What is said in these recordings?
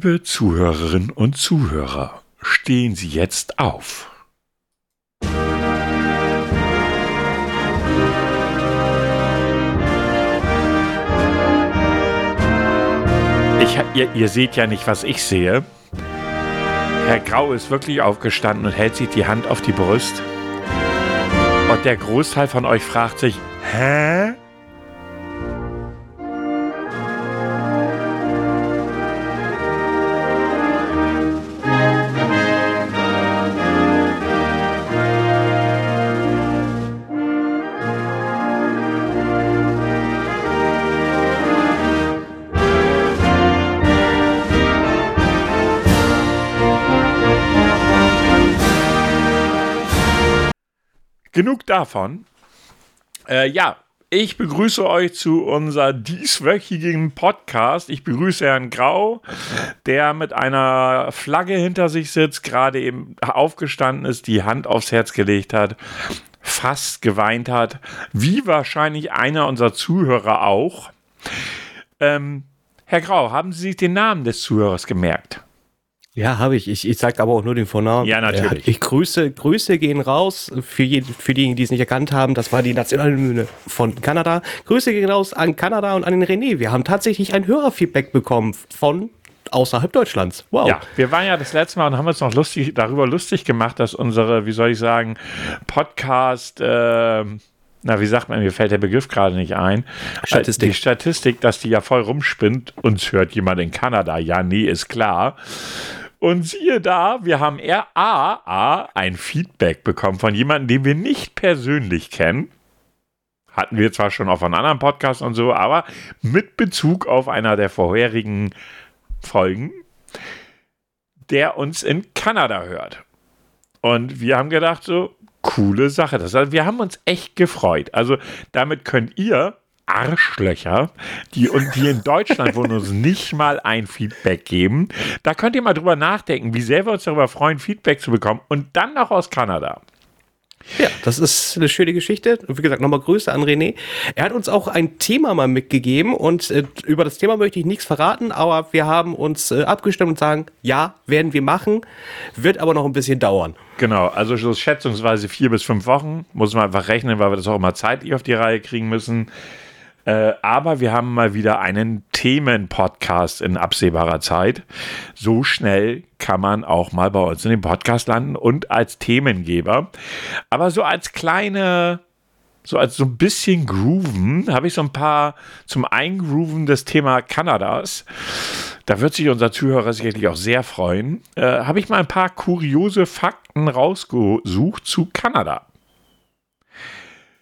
Liebe Zuhörerinnen und Zuhörer, stehen Sie jetzt auf. Ich, ihr, ihr seht ja nicht, was ich sehe. Herr Grau ist wirklich aufgestanden und hält sich die Hand auf die Brust. Und der Großteil von euch fragt sich, hä? Genug davon. Äh, ja, ich begrüße euch zu unser dieswöchigen Podcast. Ich begrüße Herrn Grau, der mit einer Flagge hinter sich sitzt, gerade eben aufgestanden ist, die Hand aufs Herz gelegt hat, fast geweint hat, wie wahrscheinlich einer unserer Zuhörer auch. Ähm, Herr Grau, haben Sie sich den Namen des Zuhörers gemerkt? Ja, habe ich. ich. Ich sage aber auch nur den Vornamen. Ja, natürlich. Ich grüße, Grüße gehen raus für, je, für diejenigen, die es nicht erkannt haben. Das war die Nationalhymne von Kanada. Grüße gehen raus an Kanada und an den René. Wir haben tatsächlich ein Hörerfeedback bekommen von außerhalb Deutschlands. Wow. Ja, wir waren ja das letzte Mal und haben uns noch lustig, darüber lustig gemacht, dass unsere, wie soll ich sagen, Podcast, äh, na, wie sagt man, mir fällt der Begriff gerade nicht ein. Statistik. Die Statistik, dass die ja voll rumspinnt. Uns hört jemand in Kanada. Ja, nee, ist klar. Und siehe da, wir haben eher A, A, ein Feedback bekommen von jemandem, den wir nicht persönlich kennen. Hatten wir zwar schon auf einem anderen Podcast und so, aber mit Bezug auf einer der vorherigen Folgen, der uns in Kanada hört. Und wir haben gedacht, so, coole Sache. Das heißt, wir haben uns echt gefreut. Also damit könnt ihr Arschlöcher, die, und die in Deutschland wohnen, uns nicht mal ein Feedback geben. Da könnt ihr mal drüber nachdenken, wie sehr wir uns darüber freuen, Feedback zu bekommen und dann noch aus Kanada. Ja, das ist eine schöne Geschichte. Und wie gesagt, nochmal Grüße an René. Er hat uns auch ein Thema mal mitgegeben und äh, über das Thema möchte ich nichts verraten, aber wir haben uns äh, abgestimmt und sagen, ja, werden wir machen, wird aber noch ein bisschen dauern. Genau, also so schätzungsweise vier bis fünf Wochen. Muss man einfach rechnen, weil wir das auch immer zeitlich auf die Reihe kriegen müssen. Äh, aber wir haben mal wieder einen Themen-Podcast in absehbarer Zeit. So schnell kann man auch mal bei uns in den Podcast landen und als Themengeber. Aber so als kleine so als so ein bisschen Grooven, habe ich so ein paar zum Eingrooven des Thema Kanadas. Da wird sich unser Zuhörer sicherlich auch sehr freuen. Äh, habe ich mal ein paar kuriose Fakten rausgesucht zu Kanada.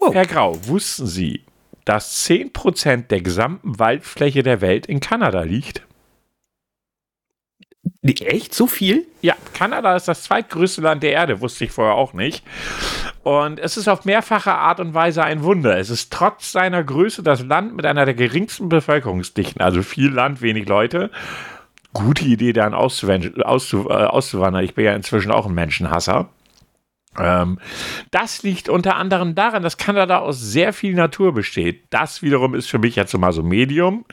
Oh. Herr Grau, wussten Sie, dass 10% der gesamten Waldfläche der Welt in Kanada liegt. Echt? So viel? Ja, Kanada ist das zweitgrößte Land der Erde, wusste ich vorher auch nicht. Und es ist auf mehrfache Art und Weise ein Wunder. Es ist trotz seiner Größe das Land mit einer der geringsten Bevölkerungsdichten, also viel Land, wenig Leute. Gute Idee, dann auszuwandern. Äh, ich bin ja inzwischen auch ein Menschenhasser. Ähm, das liegt unter anderem daran, dass Kanada aus sehr viel Natur besteht. Das wiederum ist für mich jetzt mal so Medium.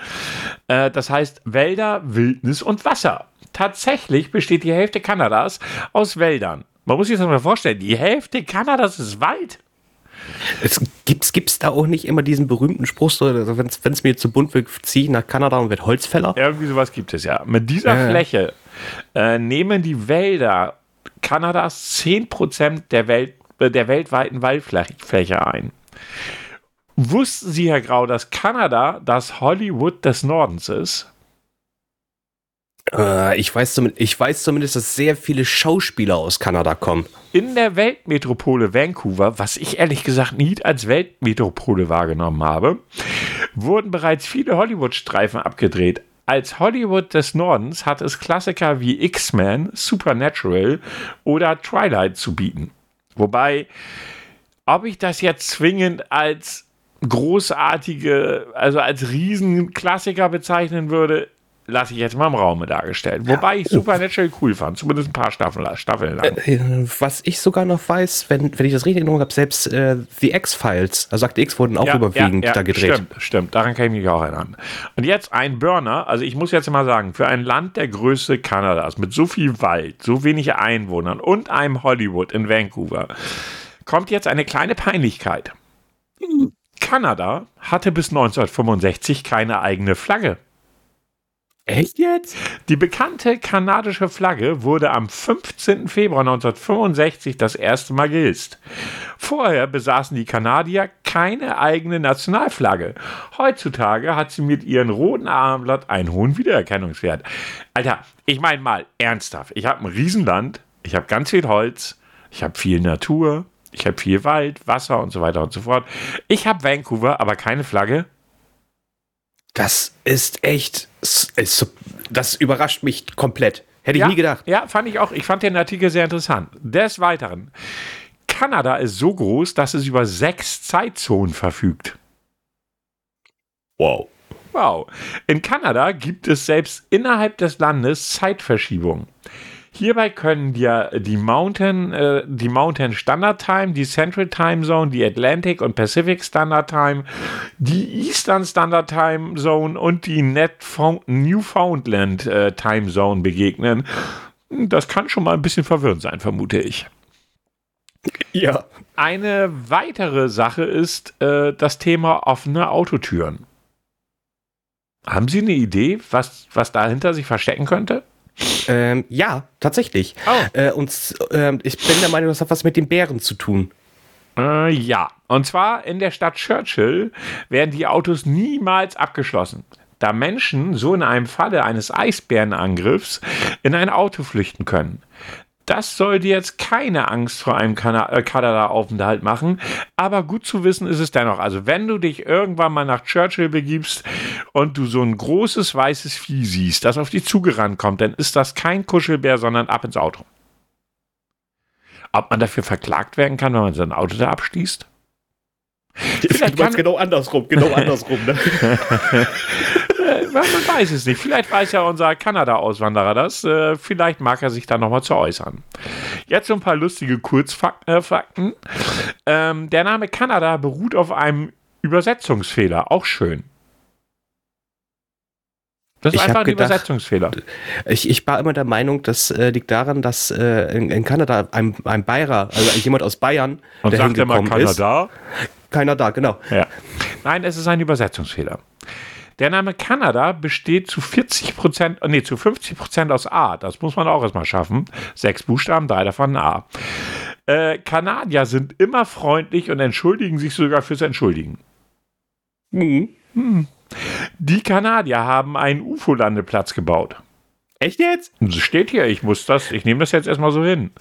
Äh, das heißt Wälder, Wildnis und Wasser. Tatsächlich besteht die Hälfte Kanadas aus Wäldern. Man muss sich das mal vorstellen, die Hälfte Kanadas ist Wald. Es gibt es da auch nicht immer diesen berühmten Spruch, so, also wenn es mir zu bunt wird, ziehe ich nach Kanada und werde Holzfäller? Irgendwie sowas gibt es ja. Mit dieser ja. Fläche äh, nehmen die Wälder Kanadas 10% der, Welt, äh, der weltweiten Waldfläche ein. Wussten Sie, Herr Grau, dass Kanada das Hollywood des Nordens ist? Äh, ich, weiß ich weiß zumindest, dass sehr viele Schauspieler aus Kanada kommen. In der Weltmetropole Vancouver, was ich ehrlich gesagt nie als Weltmetropole wahrgenommen habe, wurden bereits viele Hollywood-Streifen abgedreht. Als Hollywood des Nordens hat es Klassiker wie X-Men, Supernatural oder Twilight zu bieten. Wobei, ob ich das jetzt zwingend als großartige, also als Riesenklassiker bezeichnen würde, lasse ich jetzt mal im Raume dargestellt. Wobei ich Supernatural cool fand, zumindest ein paar Staffeln, Staffeln lang. Äh, was ich sogar noch weiß, wenn, wenn ich das richtig in Erinnerung habe, selbst äh, The X-Files, also Akte X wurden auch Ja, überwiegend ja, ja, da gedreht. Stimmt, stimmt, daran kann ich mich auch erinnern. Und jetzt ein Burner, also ich muss jetzt mal sagen, für ein Land der Größe Kanadas mit so viel Wald, so wenig Einwohnern und einem Hollywood in Vancouver, kommt jetzt eine kleine Peinlichkeit. Kanada hatte bis 1965 keine eigene Flagge. Echt jetzt? Die bekannte kanadische Flagge wurde am 15. Februar 1965 das erste Mal gehisst. Vorher besaßen die Kanadier keine eigene Nationalflagge. Heutzutage hat sie mit ihrem roten Armblatt einen hohen Wiedererkennungswert. Alter, ich meine mal ernsthaft, ich habe ein Riesenland, ich habe ganz viel Holz, ich habe viel Natur, ich habe viel Wald, Wasser und so weiter und so fort. Ich habe Vancouver, aber keine Flagge. Das ist echt, das überrascht mich komplett. Hätte ich ja, nie gedacht. Ja, fand ich auch. Ich fand den Artikel sehr interessant. Des Weiteren, Kanada ist so groß, dass es über sechs Zeitzonen verfügt. Wow. Wow. In Kanada gibt es selbst innerhalb des Landes Zeitverschiebungen. Hierbei können dir die Mountain, äh, die Mountain Standard Time, die Central Time Zone, die Atlantic und Pacific Standard Time, die Eastern Standard Time Zone und die Newfoundland äh, Time Zone begegnen. Das kann schon mal ein bisschen verwirrend sein, vermute ich. Ja. Eine weitere Sache ist äh, das Thema offene Autotüren. Haben Sie eine Idee, was, was dahinter sich verstecken könnte? Ähm, ja, tatsächlich. Oh. Äh, und ähm, ich bin der Meinung, das hat was mit den Bären zu tun. Äh, ja, und zwar in der Stadt Churchill werden die Autos niemals abgeschlossen, da Menschen so in einem Falle eines Eisbärenangriffs in ein Auto flüchten können. Das soll dir jetzt keine Angst vor einem Kana äh, Kanada-Aufenthalt machen, aber gut zu wissen ist es dennoch. Also wenn du dich irgendwann mal nach Churchill begibst und du so ein großes weißes Vieh siehst, das auf dich zugerannt kommt, dann ist das kein Kuschelbär, sondern ab ins Auto. Ob man dafür verklagt werden kann, wenn man sein Auto da abschließt? Vielleicht du genau andersrum, genau andersrum. Ne? man weiß es nicht. Vielleicht weiß ja unser Kanada-Auswanderer das. Äh, vielleicht mag er sich da nochmal zu äußern. Jetzt so ein paar lustige Kurzfakten. Ähm, der Name Kanada beruht auf einem Übersetzungsfehler. Auch schön. Das ist Ich einfach ein gedacht, Übersetzungsfehler. Ich, ich war immer der Meinung, das äh, liegt daran, dass äh, in, in Kanada ein, ein Bayer, also jemand aus Bayern, Und der sagt mal hingekommen ist. Kanada? Keiner da, genau. Ja. Nein, es ist ein Übersetzungsfehler. Der Name Kanada besteht zu 40 Prozent, nee, zu 50 Prozent aus A. Das muss man auch erstmal schaffen. Sechs Buchstaben, drei davon A. Äh, Kanadier sind immer freundlich und entschuldigen sich sogar fürs Entschuldigen. Mhm. Die Kanadier haben einen UFO-Landeplatz gebaut. Echt jetzt? Das steht hier, ich muss das, ich nehme das jetzt erstmal so hin.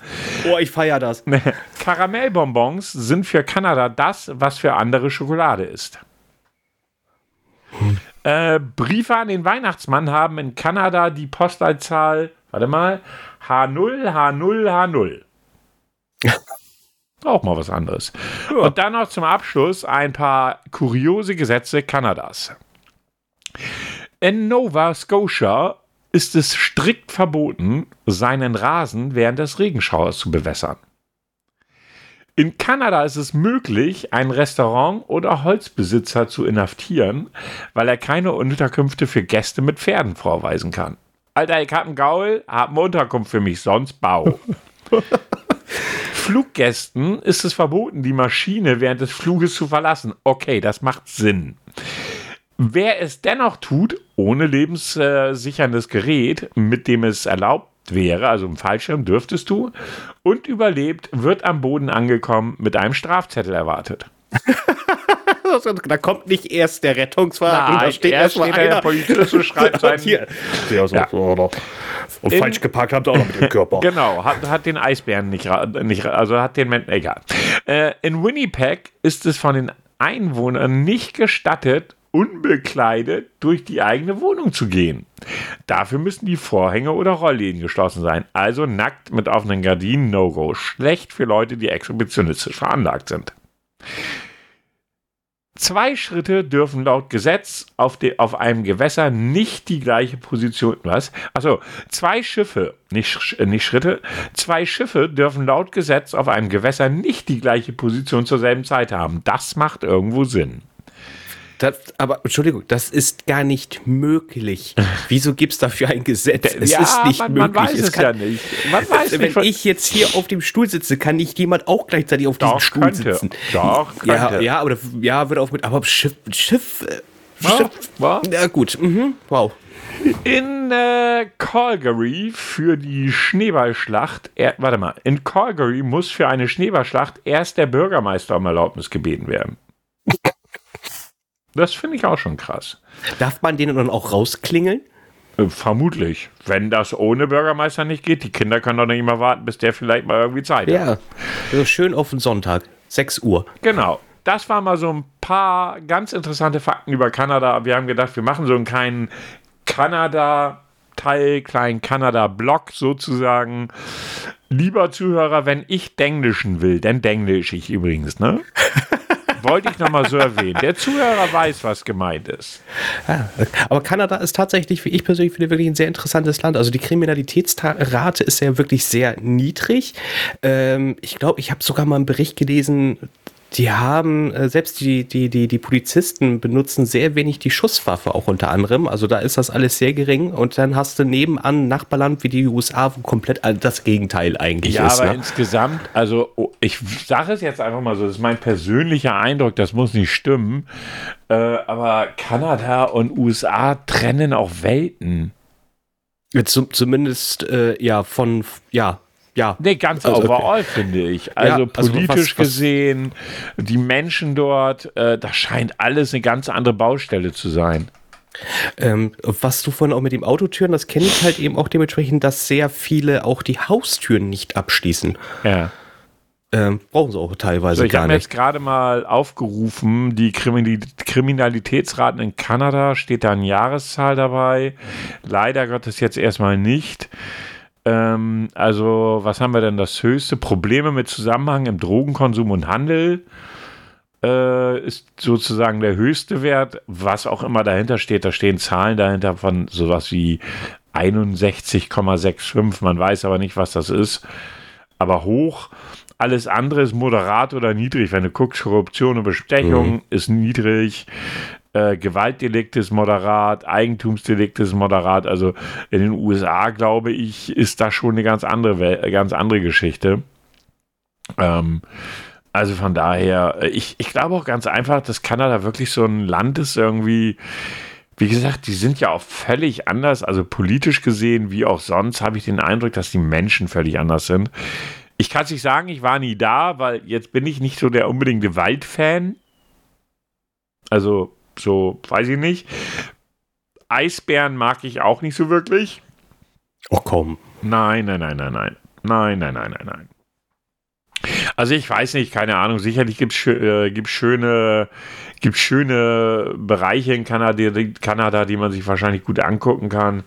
Oh, ich feier das. Karamellbonbons sind für Kanada das, was für andere Schokolade ist. Äh, Briefe an den Weihnachtsmann haben in Kanada die Postleitzahl, warte mal, H0, H0, H0. Auch mal was anderes. Und dann noch zum Abschluss ein paar kuriose Gesetze Kanadas. In Nova Scotia ist es strikt verboten, seinen Rasen während des Regenschauers zu bewässern. In Kanada ist es möglich, ein Restaurant oder Holzbesitzer zu inhaftieren, weil er keine Unterkünfte für Gäste mit Pferden vorweisen kann. Alter, ich hab einen Gaul, hab eine Unterkunft für mich, sonst bau. Fluggästen ist es verboten, die Maschine während des Fluges zu verlassen. Okay, das macht Sinn. Wer es dennoch tut, ohne lebenssicherndes Gerät, mit dem es erlaubt wäre, also im Fallschirm dürftest du, und überlebt, wird am Boden angekommen mit einem Strafzettel erwartet. Da kommt nicht erst der Rettungswagen, Nein, da steht erst steht da der einer. Polizist und schreibt seinen- Hier. Ja, so, Ja. so, oder. Und In- falsch geparkt habt ihr auch noch mit dem Körper. Genau, hat, hat den Eisbären nicht, nicht, also hat den Menschen, egal. Äh, in Winnipeg ist es von den Einwohnern nicht gestattet, unbekleidet durch die eigene Wohnung zu gehen. Dafür müssen die Vorhänge oder Rollläden geschlossen sein. Also nackt mit offenen Gardinen, No-Go. Schlecht für Leute, die exhibitionistisch veranlagt sind. Zwei Schritte dürfen laut Gesetz auf, de, auf einem Gewässer nicht die gleiche Position. Was? Achso, zwei Schiffe, nicht, äh, nicht Schritte, zwei Schiffe dürfen laut Gesetz auf einem Gewässer nicht die gleiche Position zur selben Zeit haben. Das macht irgendwo Sinn. Das, aber Entschuldigung, das ist gar nicht möglich. Wieso gibt es dafür ein Gesetz? Es ja, ist nicht man, möglich. Man weiß es, es kann, ja nicht. Weiß wenn nicht, ich jetzt hier auf dem Stuhl sitze, kann nicht jemand auch gleichzeitig auf diesem Stuhl könnte. sitzen. Doch, könnte. Ja, ja, aber ja, wird auch mit. Aber Schiff, Schiff, äh, Schiff. Ja, ja gut. Mhm. Wow. In äh, Calgary für die Schneeballschlacht, er, warte mal, in Calgary muss für eine Schneeballschlacht erst der Bürgermeister um Erlaubnis gebeten werden. Das finde ich auch schon krass. Darf man den dann auch rausklingeln? Äh, vermutlich. Wenn das ohne Bürgermeister nicht geht, die Kinder können doch nicht immer warten, bis der vielleicht mal irgendwie Zeit ja. hat. Ja, schön auf den Sonntag, 6 Uhr. Genau. Das waren mal so ein paar ganz interessante Fakten über Kanada. Wir haben gedacht, wir machen so einen kleinen Kanada-Teil, kleinen Kanada-Block sozusagen. Lieber Zuhörer, wenn ich Denglischen will, dann denglisch ich übrigens, ne? Wollte ich nochmal so erwähnen. Der Zuhörer weiß, was gemeint ist. Ja, aber Kanada ist tatsächlich, wie ich persönlich finde, wirklich ein sehr interessantes Land. Also die Kriminalitätsrate ist ja wirklich sehr niedrig. Ähm, ich glaube, ich habe sogar mal einen Bericht gelesen, die haben, äh, selbst die, die, die, die Polizisten benutzen sehr wenig die Schusswaffe auch unter anderem. Also da ist das alles sehr gering. Und dann hast du nebenan ein Nachbarland wie die USA, wo komplett das Gegenteil eigentlich ja, ist. Ja, aber ne? insgesamt, also oh, ich sage es jetzt einfach mal so, das ist mein persönlicher Eindruck, das muss nicht stimmen. Äh, aber Kanada und USA trennen auch Welten. Zum, zumindest äh, ja von ja ja. Nee, ganz also, overall okay. finde ich. Also, ja, also politisch was, was gesehen, die Menschen dort, äh, das scheint alles eine ganz andere Baustelle zu sein. Ähm, was du vorhin auch mit dem Autotüren, das kenne ich halt eben auch dementsprechend, dass sehr viele auch die Haustüren nicht abschließen. Ja. Ähm, brauchen sie auch teilweise so, ich gar nicht. Ich habe jetzt gerade mal aufgerufen, die Kriminalitätsraten in Kanada, steht da eine Jahreszahl dabei. Leider Gottes jetzt erstmal nicht. Ähm, also, was haben wir denn das höchste? Probleme mit Zusammenhang im Drogenkonsum und Handel äh, ist sozusagen der höchste Wert. Was auch immer dahinter steht, da stehen Zahlen dahinter von sowas wie 61,65. Man weiß aber nicht, was das ist. Aber hoch. Alles andere ist moderat oder niedrig. Wenn du guckst, Korruption und Bestechung mhm. ist niedrig äh, Gewaltdelikt ist moderat, Eigentumsdelikt ist moderat. Also in den USA, glaube ich, ist das schon eine ganz andere, ganz andere Geschichte. Ähm, also von daher, ich, ich glaube auch ganz einfach, dass Kanada wirklich so ein Land ist, irgendwie, wie gesagt, die sind ja auch völlig anders, also politisch gesehen, wie auch sonst, habe ich den Eindruck, dass die Menschen völlig anders sind. Ich kann es nicht sagen, ich war nie da, weil jetzt bin ich nicht so der unbedingte Waldfan. Also so, weiß ich nicht. Eisbären mag ich auch nicht so wirklich. Oh komm. Nein, nein, nein, nein, nein. Nein, nein, nein, nein, nein. Also ich weiß nicht, keine Ahnung. Sicherlich gibt es äh, schöne, gibt's schöne Bereiche in Kanada, Kanada, die man sich wahrscheinlich gut angucken kann.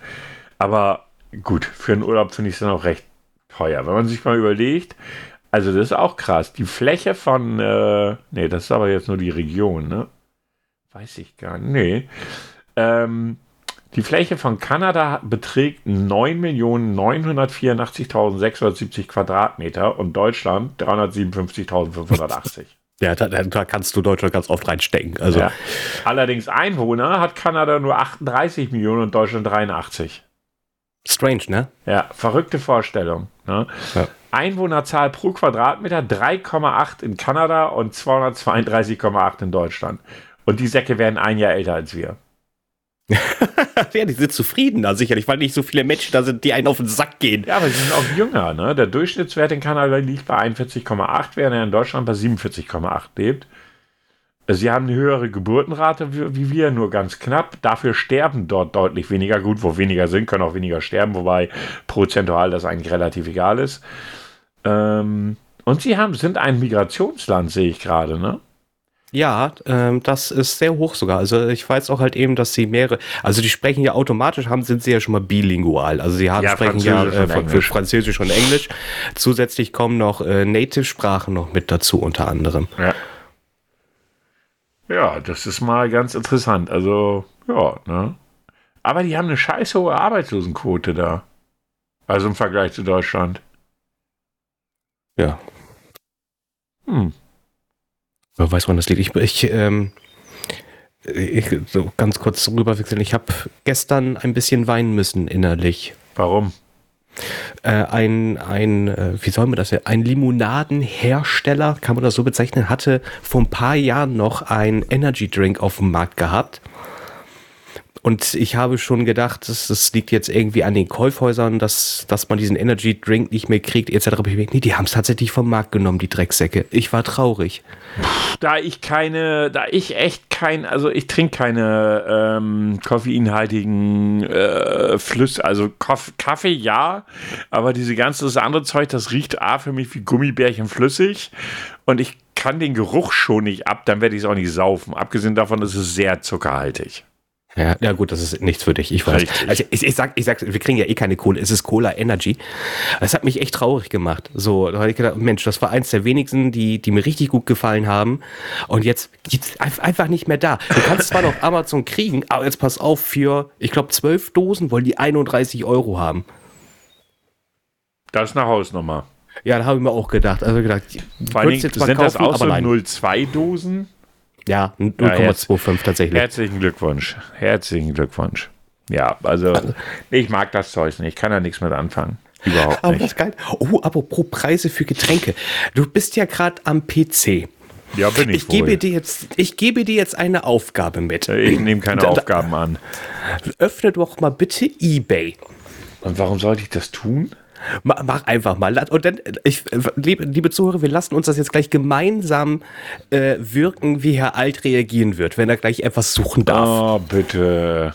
Aber gut, für einen Urlaub finde ich es dann auch recht teuer. Wenn man sich mal überlegt, also das ist auch krass. Die Fläche von, äh, nee, das ist aber jetzt nur die Region, ne? Weiß ich gar nicht. Nee. Ähm, die Fläche von Kanada beträgt 9.984.670 Quadratmeter und Deutschland 357.580. Ja, da, da, kannst du Deutschland ganz oft reinstecken. Also. Ja. Allerdings Einwohner hat Kanada nur 38 Millionen und Deutschland 83. Strange, ne? Ja, verrückte Vorstellung. Ne? Ja. Einwohnerzahl pro Quadratmeter 3,8 in Kanada und 232,8 in Deutschland. Und die Säcke werden ein Jahr älter als wir. ja, die sind zufriedener, sicherlich, weil nicht so viele Menschen da sind, die einen auf den Sack gehen. Ja, aber sie sind auch jünger, ne? Der Durchschnittswert in Kanada liegt bei 41,8, während er in Deutschland bei 47,8 lebt. Sie haben eine höhere Geburtenrate wie wir, nur ganz knapp. Dafür sterben dort deutlich weniger. Gut, wo weniger sind, können auch weniger sterben, wobei prozentual das eigentlich relativ egal ist. Ähm, und sie haben, sind ein Migrationsland, sehe ich gerade, ne? Ja, ähm, das ist sehr hoch sogar. Also ich weiß auch halt eben, dass sie mehrere, also die sprechen ja automatisch, haben sind sie ja schon mal bilingual. Also sie haben ja, sprechen ja äh, für Französisch und Englisch. Zusätzlich kommen noch äh, Native-Sprachen noch mit dazu unter anderem. Ja. Ja, das ist mal ganz interessant. Also, ja, ne? Aber die haben eine scheiß hohe Arbeitslosenquote da. Also im Vergleich zu Deutschland. Ja. Hm. Wer weiß, wann das liegt. Ich, ich, ähm, ich so ganz kurz rüberwechseln. Ich habe gestern ein bisschen weinen müssen innerlich. Warum? Äh, ein, ein, äh, wie soll man das ja, ein Limonadenhersteller, kann man das so bezeichnen, hatte vor ein paar Jahren noch ein Energy Drink auf dem Markt gehabt. Und ich habe schon gedacht, das, das liegt jetzt irgendwie an den Käufhäusern, dass, dass man diesen Energy Drink nicht mehr kriegt, etc. Nee, die haben es tatsächlich vom Markt genommen, die Drecksäcke. Ich war traurig. Da ich keine, da ich echt kein, also ich trinke keine ähm, koffeinhaltigen äh, Flüsse, also Koff, Kaffee ja, aber diese ganze das andere Zeug, das riecht A für mich wie Gummibärchen flüssig und ich kann den Geruch schon nicht ab, dann werde ich es auch nicht saufen. Abgesehen davon ist es sehr zuckerhaltig. Ja, ja gut, das ist nichts für dich, ich weiß. Richtig. Also ich, ich, sag, ich sag, wir kriegen ja eh keine Kohle, es ist Cola Energy. Das hat mich echt traurig gemacht. So, da habe ich gedacht, Mensch, das war eins der wenigsten, die, die mir richtig gut gefallen haben. Und jetzt gibt's einfach nicht mehr da. Du kannst zwar noch Amazon kriegen, aber jetzt pass auf, für, ich glaube, zwölf Dosen wollen die 31 Euro haben. Das ist eine Hausnummer. Ja, da habe ich mir auch gedacht. Also gedacht, Vor allem, sind kaufen, das auch so 02 Dosen? Ja, 0,25 ja, tatsächlich. Herzlichen Glückwunsch. Herzlichen Glückwunsch. Ja, also ich mag das Zeug nicht. Ich kann da nichts mit anfangen. Überhaupt Aber nicht. das ist geil. Oh, apropos Preise für Getränke. Du bist ja gerade am PC. Ja, bin ich. Ich gebe, dir jetzt, ich gebe dir jetzt eine Aufgabe mit. Ich nehme keine da, Aufgaben an. Öffne doch mal bitte eBay. Und warum sollte ich das tun? Mach einfach mal. Und dann, ich, liebe, liebe Zuhörer, wir lassen uns das jetzt gleich gemeinsam äh, wirken, wie Herr Alt reagieren wird, wenn er gleich etwas suchen darf. Oh, bitte.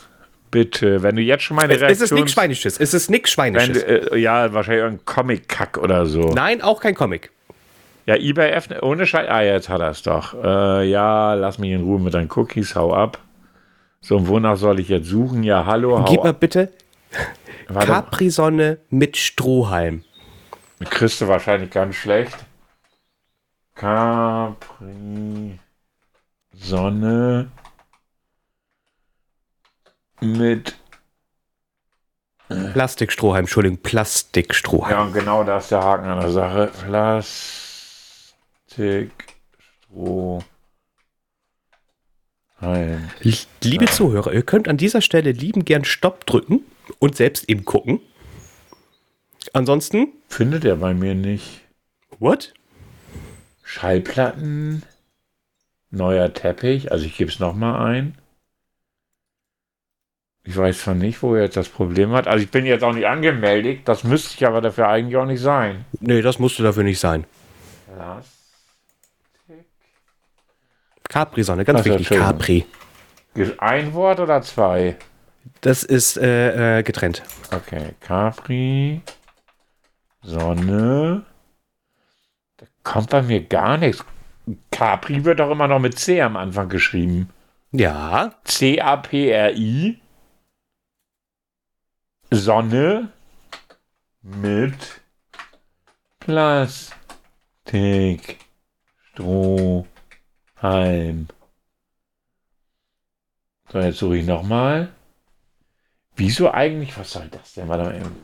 Bitte, wenn du jetzt schon meine Reaktion... Es ist nichts Schweinisches, es ist nichts Schweinisches. Du, äh, ja, wahrscheinlich ein Comic-Kack oder so. Nein, auch kein Comic. Ja, eBay F, ohne Scheiß... Ah, jetzt hat er es doch. Äh, ja, lass mich in Ruhe mit deinen Cookies, hau ab. So, und wonach soll ich jetzt suchen? Ja, hallo, hau Gib mal bitte Capri-Sonne mit Strohhalm. Kriegst du wahrscheinlich ganz schlecht. Capri-Sonne mit Plastikstrohhalm, Entschuldigung, Plastikstrohhalm. Ja, und genau das ist der Haken an der Sache. Plastikstrohhalm. Liebe Zuhörer, ihr könnt an dieser Stelle lieben gern Stopp drücken und selbst eben gucken. Ansonsten. Findet er bei mir nicht. What? Schallplatten. Neuer Teppich. Also ich gebe es nochmal ein. Ich weiß zwar nicht, wo er jetzt das Problem hat. Also ich bin jetzt auch nicht angemeldet. Das müsste ich aber dafür eigentlich auch nicht sein. Nee, das musste dafür nicht sein. Plastik. Capri-Sonne, ganz also, wichtig. Capri. Ein Wort oder zwei? Das ist äh, äh, getrennt. Okay, Capri, Sonne. Da kommt bei mir gar nichts. Capri wird doch immer noch mit C am Anfang geschrieben. Ja. C-A-P-R-I. Sonne mit Plastik, Strohhalm. So, jetzt suche ich nochmal. Wieso eigentlich? Was soll das denn? Warte mal eben.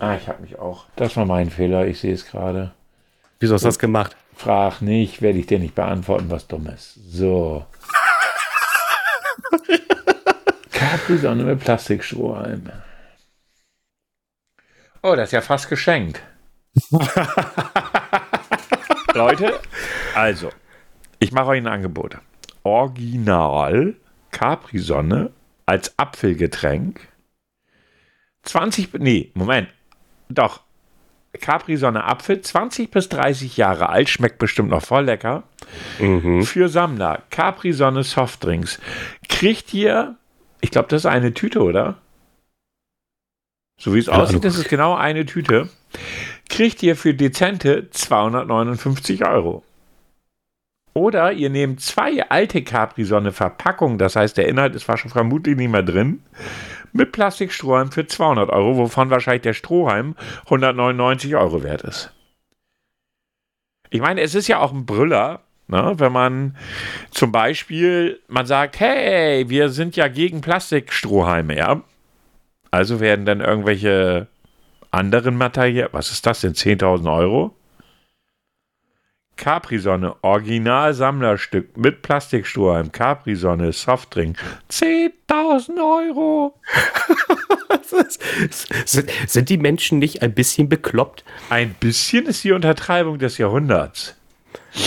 Ah, ich habe mich auch. Das war mein Fehler. Ich sehe es gerade. Wieso hast du das gemacht? Frag nicht, werde ich dir nicht beantworten, was Dummes. So. Capri-Sonne mit Plastikstrohhalm. Oh, das ist ja fast geschenkt. Leute, also, ich mache euch ein Angebot. Original Capri-Sonne als Apfelgetränk. 20, nee, Moment, doch, Capri-Sonne Apfel, 20 bis 30 Jahre alt, schmeckt bestimmt noch voll lecker. Mhm. Für Sammler, Capri-Sonne Softdrinks. Kriegt ihr, ich glaube, das ist eine Tüte, oder? So wie es Keine aussieht, das ist genau eine Tüte. Kriegt ihr für dezente 259 Euro. Oder ihr nehmt zwei alte Capri-Sonne-Verpackungen, das heißt, der Inhalt ist vermutlich nicht mehr drin, mit Plastikstrohhalm für 200 Euro, wovon wahrscheinlich der Strohhalm 199 Euro wert ist. Ich meine, es ist ja auch ein Brüller, Ne? Wenn man zum Beispiel, man sagt, hey, wir sind ja gegen Plastikstrohhalme, ja. Also werden dann irgendwelche anderen Materialien, was ist das denn, 10.000 Euro? Capri-Sonne, Original-Sammlerstück mit Plastikstrohhalm, Capri-Sonne, Softdrink, 10.000 Euro. sind die Menschen nicht ein bisschen bekloppt? Ein bisschen ist die Untertreibung des Jahrhunderts.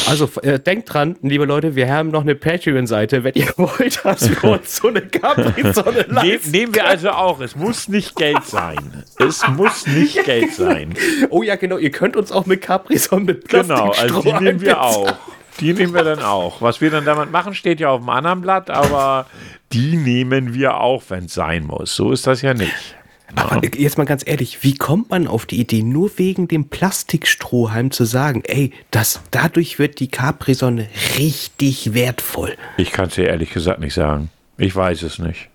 Also äh, denkt dran, liebe Leute, wir haben noch eine Patreon-Seite, wenn ihr wollt, dass wir uns so eine Capri-Sonne leisten. Nehmen wir also auch. Es muss nicht Geld sein. Es muss nicht Geld sein. Oh ja, genau. Ihr könnt uns auch mit Capri-Sonne mit Genau, also die nehmen wir auch. Die nehmen wir dann auch. Was wir dann damit machen, steht ja auf dem anderen Blatt, aber die nehmen wir auch, wenn es sein muss. So ist das ja nicht. Aber jetzt mal ganz ehrlich, wie kommt man auf die Idee, nur wegen dem Plastikstrohhalm zu sagen, ey, das, dadurch wird die Capri-Sonne richtig wertvoll? Ich kann es dir ehrlich gesagt nicht sagen. Ich weiß es nicht.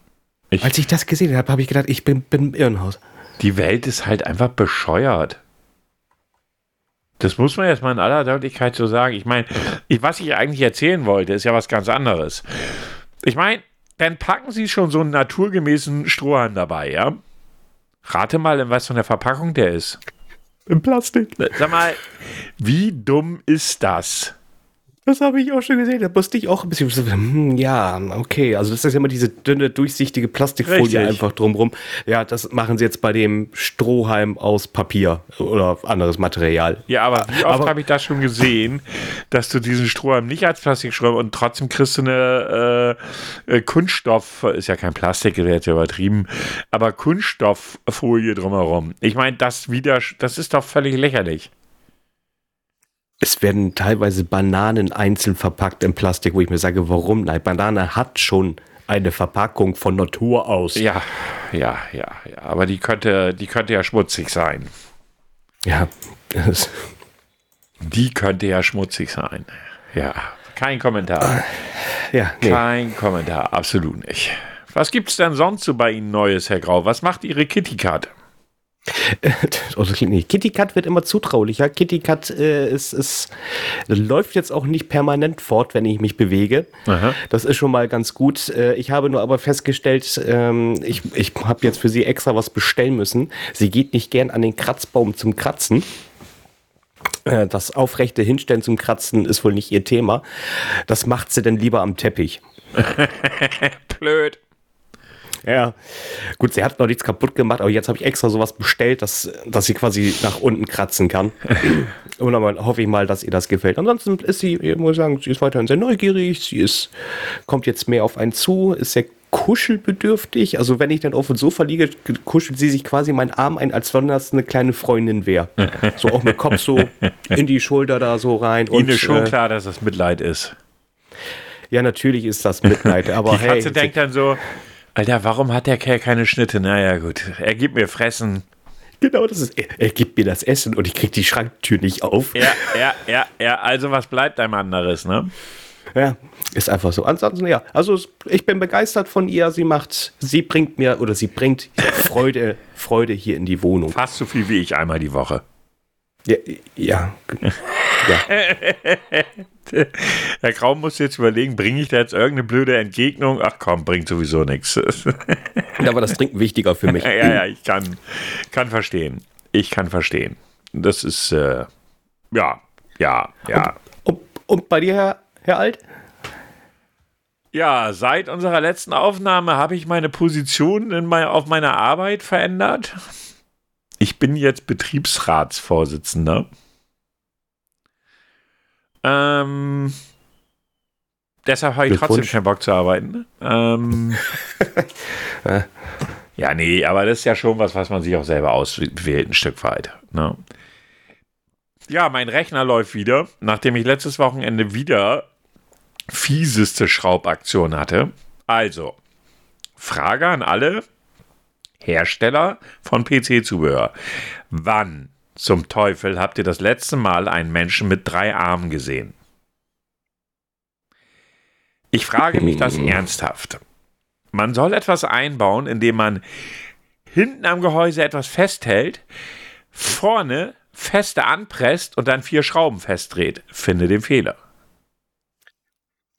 Ich Als ich das gesehen habe, habe ich gedacht, ich bin, bin im Irrenhaus. Die Welt ist halt einfach bescheuert. Das muss man jetzt mal in aller Deutlichkeit so sagen. Ich meine, was ich eigentlich erzählen wollte, ist ja was ganz anderes. Ich meine, dann packen Sie schon so einen naturgemäßen Strohhalm dabei, ja? Rate mal, in was von der Verpackung der ist. In Plastik. Sag mal, wie dumm ist das? Das habe ich auch schon gesehen. Da musste ich auch ein bisschen. Hm, ja, okay. Also, das ist ja immer diese dünne, durchsichtige Plastikfolie Richtig. einfach drumrum. Ja, das machen sie jetzt bei dem Strohhalm aus Papier oder anderes Material. Ja, aber wie oft habe ich das schon gesehen, dass du diesen Strohhalm nicht als Plastikstrohhalm und trotzdem kriegst du eine äh, äh Kunststoff, ist ja kein Plastik, der jetzt übertrieben, aber Kunststofffolie drumherum. Ich meine, das wieder, das ist doch völlig lächerlich es werden teilweise Bananen einzeln verpackt in Plastik, wo ich mir sage, warum? Nein, Banane hat schon eine Verpackung von Natur aus. Ja, ja, ja, ja. Aber die könnte, die könnte ja schmutzig sein. Ja. die könnte ja schmutzig sein. Ja. Kein Kommentar. Ja, nee. Kein Kommentar, absolut nicht. Was gibt es denn sonst so bei Ihnen Neues, Herr Grau? Was macht Ihre Kitty-Karte? Oh, das klingt nicht. Kitty Cat wird immer zutraulicher. Kitty Cat äh, ist, ist, läuft jetzt auch nicht permanent fort, wenn ich mich bewege. Aha. Das ist schon mal ganz gut. Äh, ich habe nur aber festgestellt, ähm, ich, ich habe jetzt für sie extra was bestellen müssen. Sie geht nicht gern an den Kratzbaum zum Kratzen. Äh, das aufrechte Hinstellen zum Kratzen ist wohl nicht ihr Thema. Das macht sie dann lieber am Teppich. Blöd. Ja. Gut, sie hat noch nichts kaputt gemacht, aber jetzt habe ich extra sowas bestellt, dass, dass sie quasi nach unten kratzen kann. Und dann hoffe ich mal, dass ihr das gefällt. Ansonsten ist sie, ich muss sagen, sie ist weiterhin sehr neugierig. Sie ist, kommt jetzt mehr auf einen zu, ist sehr kuschelbedürftig. Also wenn ich dann auf dem Sofa liege, kuschelt sie sich quasi meinen Arm ein, als wenn das eine kleine Freundin wäre. So auch mit Kopf so in die Schulter da so rein. Ihnen ist schon äh, klar, dass das Mitleid ist. Ja, natürlich ist das Mitleid, aber Die Katze hey, denkt dann so, Alter, warum hat der Kerl keine Schnitte? Naja, gut. Er gibt mir Fressen. Genau, das ist, er, er gibt mir das Essen und ich krieg die Schranktür nicht auf. Ja, ja, ja, ja. Also, was bleibt einem anderes, ne? Ja, ist einfach so. Ansonsten, ja, also ich bin begeistert von ihr. Sie macht, sie bringt mir oder sie bringt Freude, Freude hier in die Wohnung. Fast so viel wie ich einmal die Woche. Ja, ja. Ja. Herr Kraum muss jetzt überlegen, bringe ich da jetzt irgendeine blöde Entgegnung? Ach komm, bringt sowieso nichts. ja, aber das Trinken wichtiger für mich. ja, ja, ich kann, kann verstehen. Ich kann verstehen. Das ist, äh, ja, ja, ja. Und, und, und bei dir, Herr, Herr Alt? Ja, seit unserer letzten Aufnahme habe ich meine Position in mein, auf meiner Arbeit verändert. Ich bin jetzt Betriebsratsvorsitzender. Ähm, deshalb habe ich trotzdem keinen Bock zu arbeiten. Ähm, ja, nee, aber das ist ja schon was, was man sich auch selber auswählt, ein Stück weit. Ne? Ja, mein Rechner läuft wieder, nachdem ich letztes Wochenende wieder fieseste Schraubaktion hatte. Also, Frage an alle Hersteller von PC-Zubehör. Wann zum Teufel habt ihr das letzte Mal einen Menschen mit drei Armen gesehen? Ich frage mich das ernsthaft. Man soll etwas einbauen, indem man hinten am Gehäuse etwas festhält, vorne feste anpresst und dann vier Schrauben festdreht. Finde den Fehler.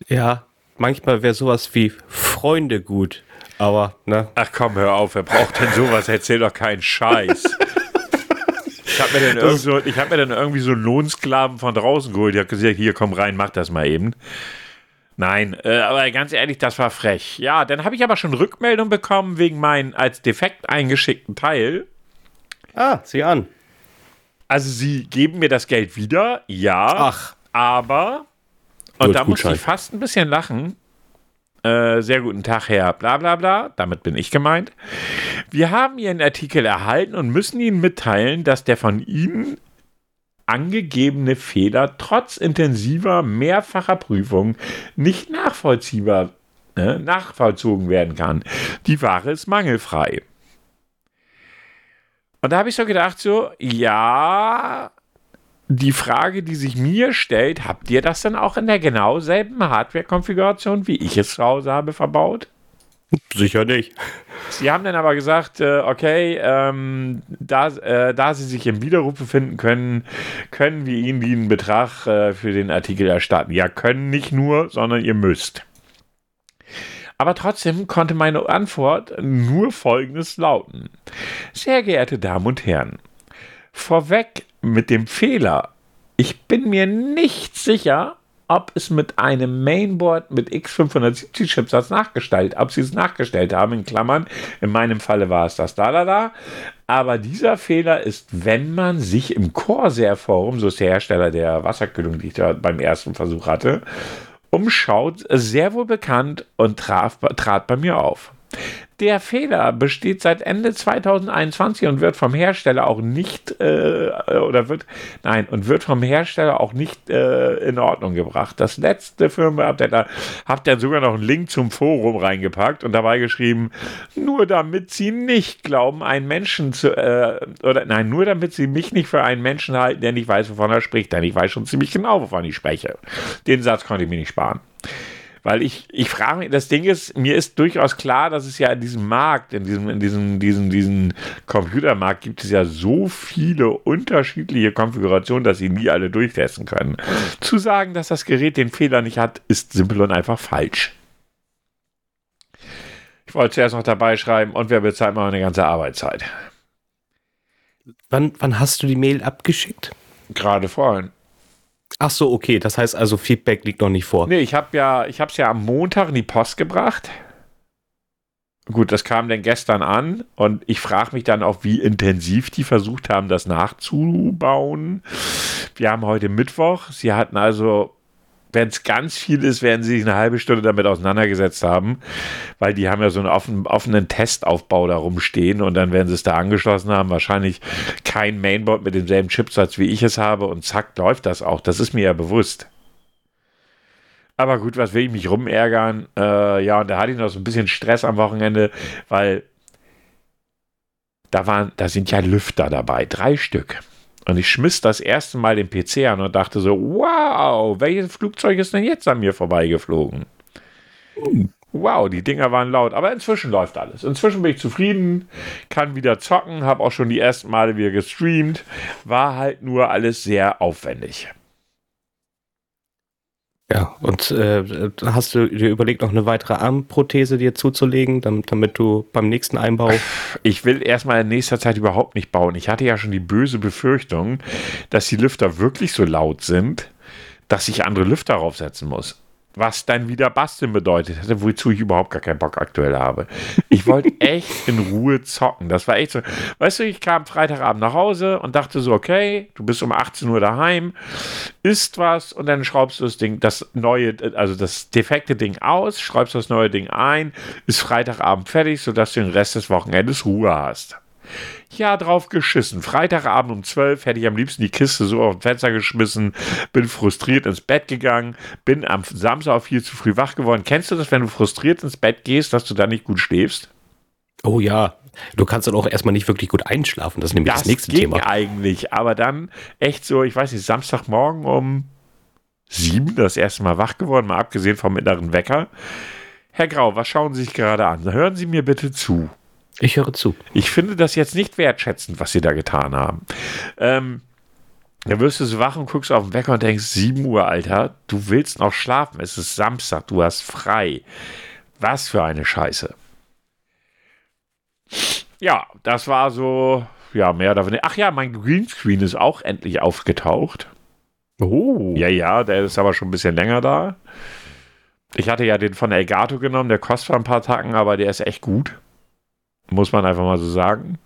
Ja, manchmal wäre sowas wie Freunde gut. Aber, ne? Ach komm, hör auf, wer braucht denn sowas? Erzähl doch keinen Scheiß. Ich habe mir, dann so, hab mir dann irgendwie so einen Lohnsklaven von draußen geholt. Ich habe gesagt, hier komm rein, mach das mal eben. Nein, äh, aber ganz ehrlich, das war frech. Ja, dann habe ich aber schon Rückmeldung bekommen wegen meinem als defekt eingeschickten Teil. Ah, sieh an. Also sie geben mir das Geld wieder, ja. Ach. Aber, und Gut, da muss ich fast ein bisschen lachen, äh, sehr guten Tag, Herr, bla bla bla, damit bin ich gemeint. Wir haben Ihren Artikel erhalten und müssen Ihnen mitteilen, dass der von Ihnen angegebene Fehler trotz intensiver mehrfacher Prüfung nicht nachvollziehbar äh, nachvollzogen werden kann. Die Ware ist mangelfrei. Und da habe ich so gedacht, so, ja, die Frage, die sich mir stellt, habt ihr das dann auch in der genau selben Hardware-Konfiguration, wie ich es zu Hause habe, verbaut? Sicher nicht. Sie haben dann aber gesagt, äh, okay, ähm, da, äh, da Sie sich im Widerruf befinden können, können wir Ihnen den Betrag äh, für den Artikel erstatten. Ja, können nicht nur, sondern ihr müsst. Aber trotzdem konnte meine Antwort nur folgendes lauten. Sehr geehrte Damen und Herren, vorweg mit dem Fehler. Ich bin mir nicht sicher, ob es mit einem Mainboard mit X570 Chipsatz nachgestellt, ob sie es nachgestellt haben, in Klammern. In meinem Falle war es das da, da, da. Aber dieser Fehler ist, wenn man sich im Corsair Forum, so ist der Hersteller der Wasserkühlung, die ich da beim ersten Versuch hatte, umschaut, sehr wohl bekannt und traf, trat bei mir auf. Der Fehler besteht seit Ende 2021 und wird vom Hersteller auch nicht äh, oder wird nein und wird vom Hersteller auch nicht äh, in Ordnung gebracht. Das letzte Firmware-Update, da habt ihr sogar noch einen Link zum Forum reingepackt und dabei geschrieben, nur damit sie nicht glauben, einen Menschen zu äh, oder nein, nur damit sie mich nicht für einen Menschen halten, der nicht weiß, wovon er spricht, denn ich weiß schon ziemlich genau, wovon ich spreche. Den Satz konnte ich mir nicht sparen. Weil ich, ich frage mich, das Ding ist, mir ist durchaus klar, dass es ja in diesem Markt, in diesem, in diesem, diesem, diesem Computermarkt gibt es ja so viele unterschiedliche Konfigurationen, dass sie nie alle durchtesten können. Zu sagen, dass das Gerät den Fehler nicht hat, ist simpel und einfach falsch. Ich wollte zuerst noch dabei schreiben, und wer bezahlt mal eine ganze Arbeitszeit? Wann, wann hast du die Mail abgeschickt? Gerade vorhin. Ach so, okay. Das heißt also, Feedback liegt noch nicht vor. Nee, ich habe ja, ich habe es ja am Montag in die Post gebracht. Gut, das kam dann gestern an und ich frage mich dann auch, wie intensiv die versucht haben, das nachzubauen. Wir haben heute Mittwoch. Sie hatten also wenn es ganz viel ist, werden sie sich eine halbe Stunde damit auseinandergesetzt haben, weil die haben ja so einen offen, offenen Testaufbau da rumstehen und dann werden sie es da angeschlossen haben. Wahrscheinlich kein Mainboard mit demselben Chipsatz, wie ich es habe und zack, läuft das auch. Das ist mir ja bewusst. Aber gut, was will ich mich rumärgern? Äh, ja, und da hatte ich noch so ein bisschen Stress am Wochenende, weil da waren, da sind ja Lüfter dabei, drei Stück. Und ich schmiss das erste Mal den PC an und dachte so, wow, welches Flugzeug ist denn jetzt an mir vorbeigeflogen? Wow, die Dinger waren laut, aber inzwischen läuft alles. Inzwischen bin ich zufrieden, kann wieder zocken, habe auch schon die ersten Male wieder gestreamt, war halt nur alles sehr aufwendig. Ja, und äh, hast du dir überlegt, noch eine weitere Armprothese dir zuzulegen, damit, damit du beim nächsten Einbau. Ich will erstmal in nächster Zeit überhaupt nicht bauen. Ich hatte ja schon die böse Befürchtung, dass die Lüfter wirklich so laut sind, dass ich andere Lüfter draufsetzen muss was dann wieder basteln bedeutet hätte, wozu ich überhaupt gar keinen Bock aktuell habe. Ich wollte echt in Ruhe zocken. Das war echt so. Weißt du, ich kam Freitagabend nach Hause und dachte so, okay, du bist um 18 Uhr daheim, isst was und dann schraubst du das Ding, das neue, also das defekte Ding aus, schraubst das neue Ding ein, ist Freitagabend fertig, sodass du den Rest des Wochenendes Ruhe hast. Ja, drauf geschissen. Freitagabend um 12 hätte ich am liebsten die Kiste so auf dem Fenster geschmissen, bin frustriert ins Bett gegangen, bin am Samstag auch viel zu früh wach geworden. Kennst du das, wenn du frustriert ins Bett gehst, dass du da nicht gut schläfst? Oh ja, du kannst dann auch erstmal nicht wirklich gut einschlafen. Das ist nämlich das, das nächste ging Thema. eigentlich, aber dann echt so, ich weiß nicht, Samstagmorgen um sieben das erste Mal wach geworden, mal abgesehen vom inneren Wecker. Herr Grau, was schauen Sie sich gerade an? Hören Sie mir bitte zu. Ich höre zu. Ich finde das jetzt nicht wertschätzend, was Sie da getan haben. Ähm, Da wirst du so wach und guckst auf den Wecker und denkst, 7 Uhr, Alter, du willst noch schlafen. Es ist Samstag, du hast frei. Was für eine Scheiße. Ja, das war so, ja, mehr oder weniger. Ach ja, mein Greenscreen ist auch endlich aufgetaucht. Oh. Ja, ja, der ist aber schon ein bisschen länger da. Ich hatte ja den von Elgato genommen, der kostet zwar ein paar Tacken, aber der ist echt gut. Muss man einfach mal so sagen.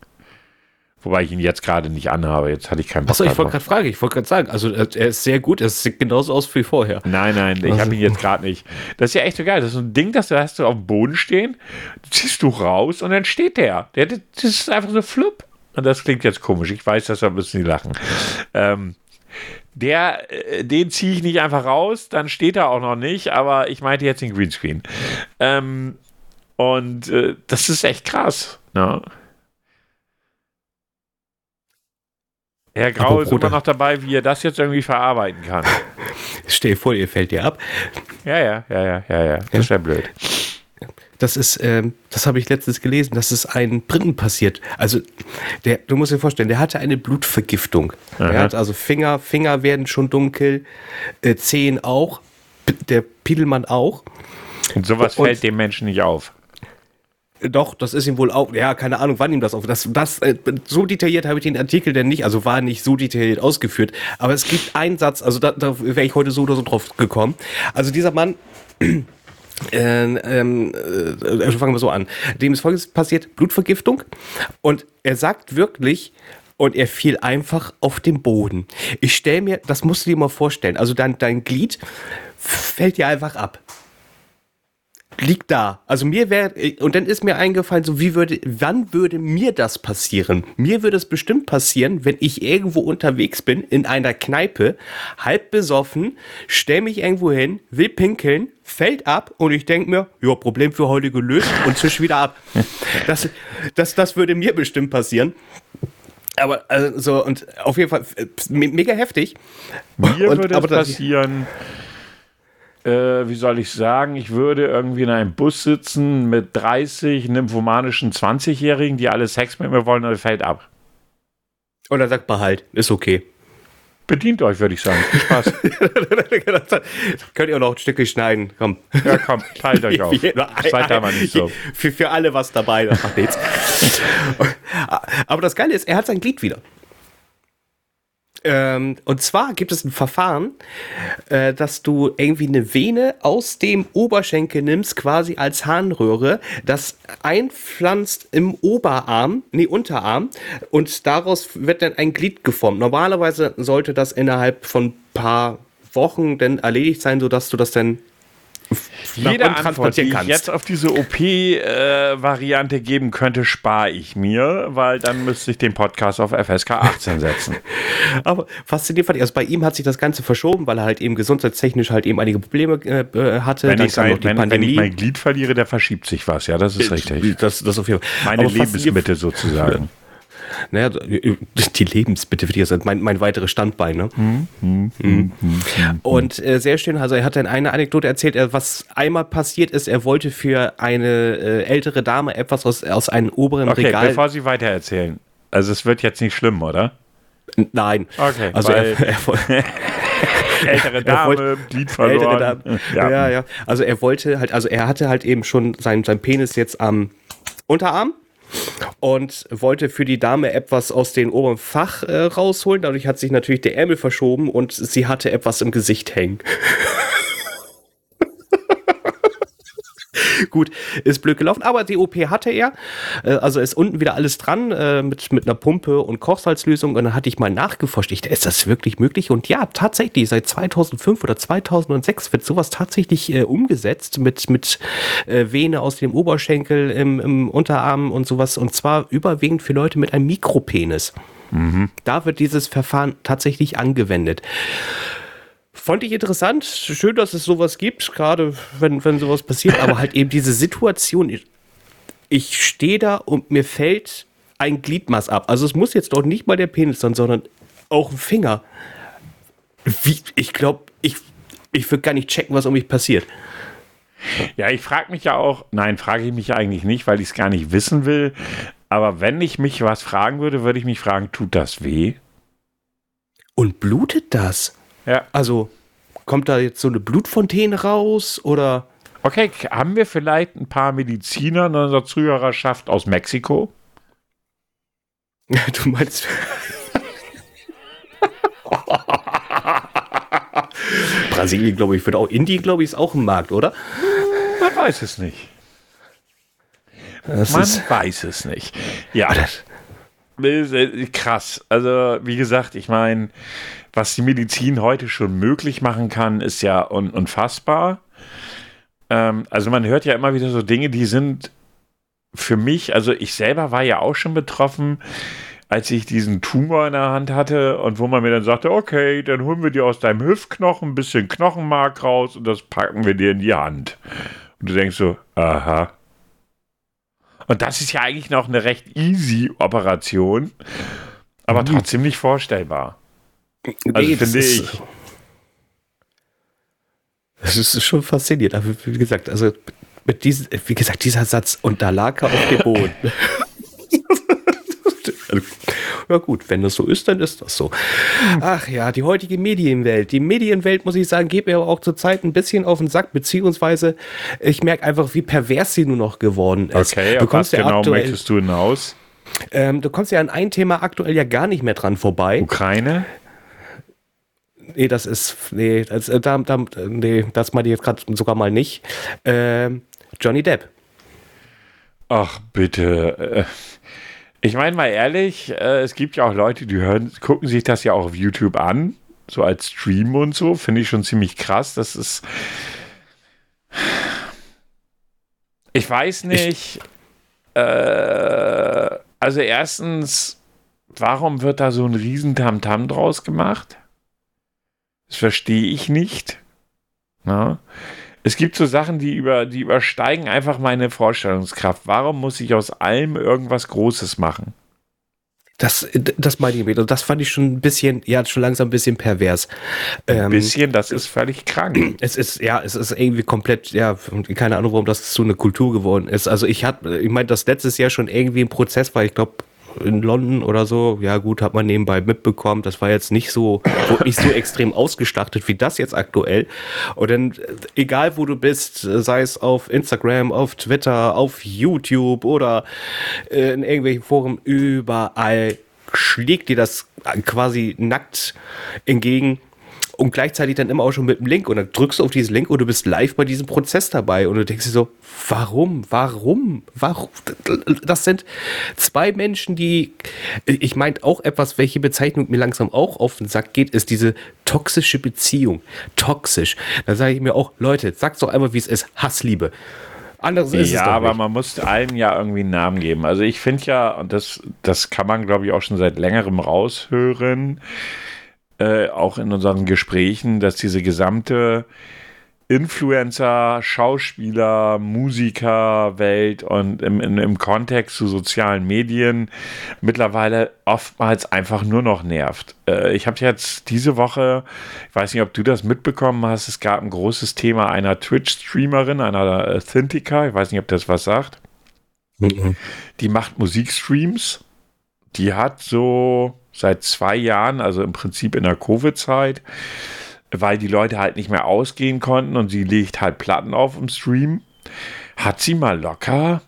Wobei ich ihn jetzt gerade nicht anhabe. Jetzt hatte ich keinen Bock Achso, ich wollte gerade fragen, ich wollte gerade sagen, also äh, er ist sehr gut, er sieht genauso aus wie vorher. Nein, nein, ich Also- habe ihn jetzt gerade nicht. Das ist ja echt so geil. Das ist so ein Ding, das hast du auf dem Boden stehen, ziehst du raus und dann steht der. der das ist einfach so flupp. Und das klingt jetzt komisch. Ich weiß, deshalb müssen die lachen. Ähm, der, äh, den ziehe ich nicht einfach raus, dann steht er auch noch nicht, aber ich meinte jetzt den Greenscreen. Ähm, und äh, das ist echt krass. Ne? Herr Grau ist immer noch dabei, wie er das jetzt irgendwie verarbeiten kann. Stell dir vor, ihr fällt dir ab. Ja, ja, ja, ja, ja, ja. Das ist ja blöd. Das ist, ähm, das habe ich letztens gelesen, dass es einen Briten passiert. Also, der, du musst dir vorstellen, der hatte eine Blutvergiftung. Er hat also Finger, Finger werden schon dunkel, äh, Zehen auch, der Piedelmann auch. Und sowas Und- fällt dem Menschen nicht auf. Doch, das ist ihm wohl auch, ja, keine Ahnung, wann ihm das auf. Das, das, äh, so detailliert habe ich den Artikel denn nicht, also war nicht so detailliert ausgeführt. Aber es gibt einen Satz, also da, da wäre ich heute so oder so drauf gekommen. Also dieser Mann, äh, ähm, äh, fangen wir so an. Dem ist folgendes passiert: Blutvergiftung. Und er sagt wirklich, und er fiel einfach auf den Boden. Ich stelle mir, das musst du dir mal vorstellen, also dein, dein Glied fällt dir einfach ab liegt da. Also mir wäre, und dann ist mir eingefallen, so wie würde, wann würde mir das passieren? Mir würde es bestimmt passieren, wenn ich irgendwo unterwegs bin, in einer Kneipe, halb besoffen, stell mich irgendwo hin, will pinkeln, fällt ab und ich denke mir, ja, Problem für heute gelöst und zisch wieder ab. Das, das, das würde mir bestimmt passieren. Aber also, so, und auf jeden Fall äh, me- mega heftig. Mir Und- würde es passieren, äh, wie soll ich sagen, ich würde irgendwie in einem Bus sitzen mit 30 nymphomanischen 20-Jährigen, die alle Sex mit mir wollen und er fällt ab. Und dann sagt man halt, ist okay. Bedient euch, würde ich sagen. Viel Spaß. Könnt ihr auch noch ein Stückchen schneiden, komm. ja, komm, teilt euch auf. Seid da mal nicht so. Für, für alle was dabei, das macht nichts. Aber das Geile ist, er hat sein Glied wieder. Ähm, und zwar gibt es ein Verfahren, äh, dass du irgendwie eine Vene aus dem Oberschenkel nimmst, quasi als Harnröhre, das einpflanzt im Oberarm, nee, Unterarm, und daraus wird dann ein Glied geformt. Normalerweise sollte das innerhalb von paar Wochen dann erledigt sein, sodass du das dann Jede Antwort, die ich jetzt auf diese OP-Variante geben könnte, spare ich mir, weil dann müsste ich den Podcast auf FSK 18 setzen. Aber faszinierend fand ich, also bei ihm hat sich das Ganze verschoben, weil er halt eben gesundheitstechnisch halt eben einige Probleme äh, äh, hatte. Wenn ich, sein, die wenn, wenn ich Pandemie. mein Glied verliere, da verschiebt sich was. Ja, das ist richtig. Das, das auf jeden Fall. Meine Aber Lebensmittel sozusagen. Naja, die dich ist mein, mein weiteres Standbein. Ne? Hm, Mhm. Und äh, sehr schön, also er hat dann eine Anekdote erzählt, er, was einmal passiert ist, er wollte für eine äh, ältere Dame etwas aus, aus einem oberen Okay, Regal. bevor Sie weitererzählen. Also es wird jetzt nicht schlimm, oder? Nein. Okay, also weil- er, er, wollte- Ältere Er wollte- Dame, Glied verloren. Ältere Dame. Ja. ja, Also er wollte halt, also er hatte halt eben schon sein, sein Penis jetzt am Unterarm und wollte für die Dame etwas aus dem oberen Fach äh, rausholen. Dadurch hat sich natürlich der Ärmel verschoben und sie hatte etwas im Gesicht hängen. Gut, ist blöd gelaufen, aber die OP hatte er. Äh, also ist unten wieder alles dran äh, mit, mit einer Pumpe und Kochsalzlösung. Und dann hatte ich mal nachgeforscht. Ich, ist das wirklich möglich? Und ja, tatsächlich, seit 2005 oder 2006 wird sowas tatsächlich äh, umgesetzt mit, mit äh, Vene aus dem Oberschenkel im, im Unterarm und sowas. Und zwar überwiegend für Leute mit einem Mikropenis. Da wird dieses Verfahren tatsächlich angewendet. Fand ich interessant. Schön, dass es sowas gibt, gerade wenn, wenn sowas passiert. Aber halt eben diese Situation. Ich, ich stehe da und mir fällt ein Gliedmaß ab. Also es muss jetzt doch nicht mal der Penis sein, sondern auch ein Finger. Wie, ich glaube, ich, ich würde gar nicht checken, was um mich passiert. Ja, ich frage mich ja auch, nein, frage ich mich eigentlich nicht, weil ich es gar nicht wissen will. Aber wenn ich mich was fragen würde, würde ich mich fragen, tut das weh? Und blutet das? Ja. Also kommt da jetzt so eine Blutfontäne raus oder? Okay, haben wir vielleicht ein paar Mediziner in unserer Zuhörerschaft aus Mexiko? Du meinst. Brasilien, glaube ich, wird auch. Indien, glaube ich, ist auch ein Markt, oder? Man weiß es nicht. Das Man weiß es nicht. Ja. Krass. Also, wie gesagt, ich meine, was die Medizin heute schon möglich machen kann, ist ja un unfassbar. Ähm, also, man hört ja immer wieder so Dinge, die sind für mich, also ich selber war ja auch schon betroffen, als ich diesen Tumor in der Hand hatte und wo man mir dann sagte, okay, dann holen wir dir aus deinem Hüftknochen ein bisschen Knochenmark raus und das packen wir dir in die Hand. Und du denkst so, aha. Und das ist ja eigentlich noch eine recht easy Operation, aber trotzdem nicht vorstellbar. Also finde ist- ich. Das ist schon faszinierend. Aber wie gesagt, also mit diesem, wie gesagt, dieser Satz, und da lag er auf dem Boden. Also, ja gut, wenn das so ist, dann ist das so. Ach ja, die heutige Medienwelt. Die Medienwelt, muss ich sagen, geht mir aber auch zurzeit ein bisschen auf den Sack, beziehungsweise ich merke einfach, wie pervers sie nur noch geworden ist. Okay, du auf was genau aktuell, möchtest du hinaus? ähm, du kommst ja an ein Thema aktuell ja gar nicht mehr dran vorbei. Ukraine? Nee, das ist, nee, das, äh, da, da, nee, das meine ich jetzt gerade sogar mal nicht. Ähm, Johnny Depp. Ach, bitte. Äh, Ich meine mal ehrlich, äh, es gibt ja auch Leute, die hören, gucken sich das ja auch auf YouTube an, so als Stream und so. Finde ich schon ziemlich krass. Das ist. Ich weiß nicht. äh, also erstens, warum wird da so ein riesen Tamtam draus gemacht? Das verstehe ich nicht. Na? Es gibt so Sachen, die, über, die übersteigen einfach meine Vorstellungskraft. Warum muss ich aus allem irgendwas Großes machen? Das, das meine ich wieder. Das fand ich schon ein bisschen, ja, schon langsam ein bisschen pervers. Ein Ähm, bisschen, das ist völlig krank. Es ist, ja, es ist irgendwie komplett, ja, keine Ahnung, warum das so eine Kultur geworden ist. Also ich hatte, ich meine, das letztes Jahr schon irgendwie ein Prozess war, ich glaube, in London oder so, ja gut, hat man nebenbei mitbekommen. Das war jetzt nicht so, wirklich so extrem ausgestattet wie das jetzt aktuell. Und dann, egal wo du bist, sei es auf Instagram, auf Twitter, auf YouTube oder in irgendwelchen Foren, überall schlägt dir das quasi nackt entgegen und gleichzeitig dann immer auch schon mit dem Link und dann drückst du auf diesen Link und du bist live bei diesem Prozess dabei und du denkst dir so, warum, warum, warum? Das sind zwei Menschen, die, ich meinte auch etwas, welche Bezeichnung mir langsam auch auf den Sack geht, ist diese toxische Beziehung. Toxisch. Da sage ich mir auch, Leute, sag's doch einmal, wie es ist. Hassliebe. Anderes ist es ja, aber nicht. man muss allem ja irgendwie einen Namen geben. Also ich finde ja, und das, das kann man, glaube ich, auch schon seit längerem raushören, äh, auch in unseren Gesprächen, dass diese gesamte Influencer, Schauspieler, Musikerwelt und im, im, im Kontext zu sozialen Medien mittlerweile oftmals einfach nur noch nervt. Äh, ich habe jetzt diese Woche, ich weiß nicht, ob du das mitbekommen hast, es gab ein großes Thema einer Twitch-Streamerin, einer Thintica, ich weiß nicht, ob das was sagt. Mhm. Die macht Musikstreams. Die hat so seit zwei Jahren, also im Prinzip in der Covid-Zeit, weil die Leute halt nicht mehr ausgehen konnten und sie legt halt Platten auf im Stream, hat sie mal locker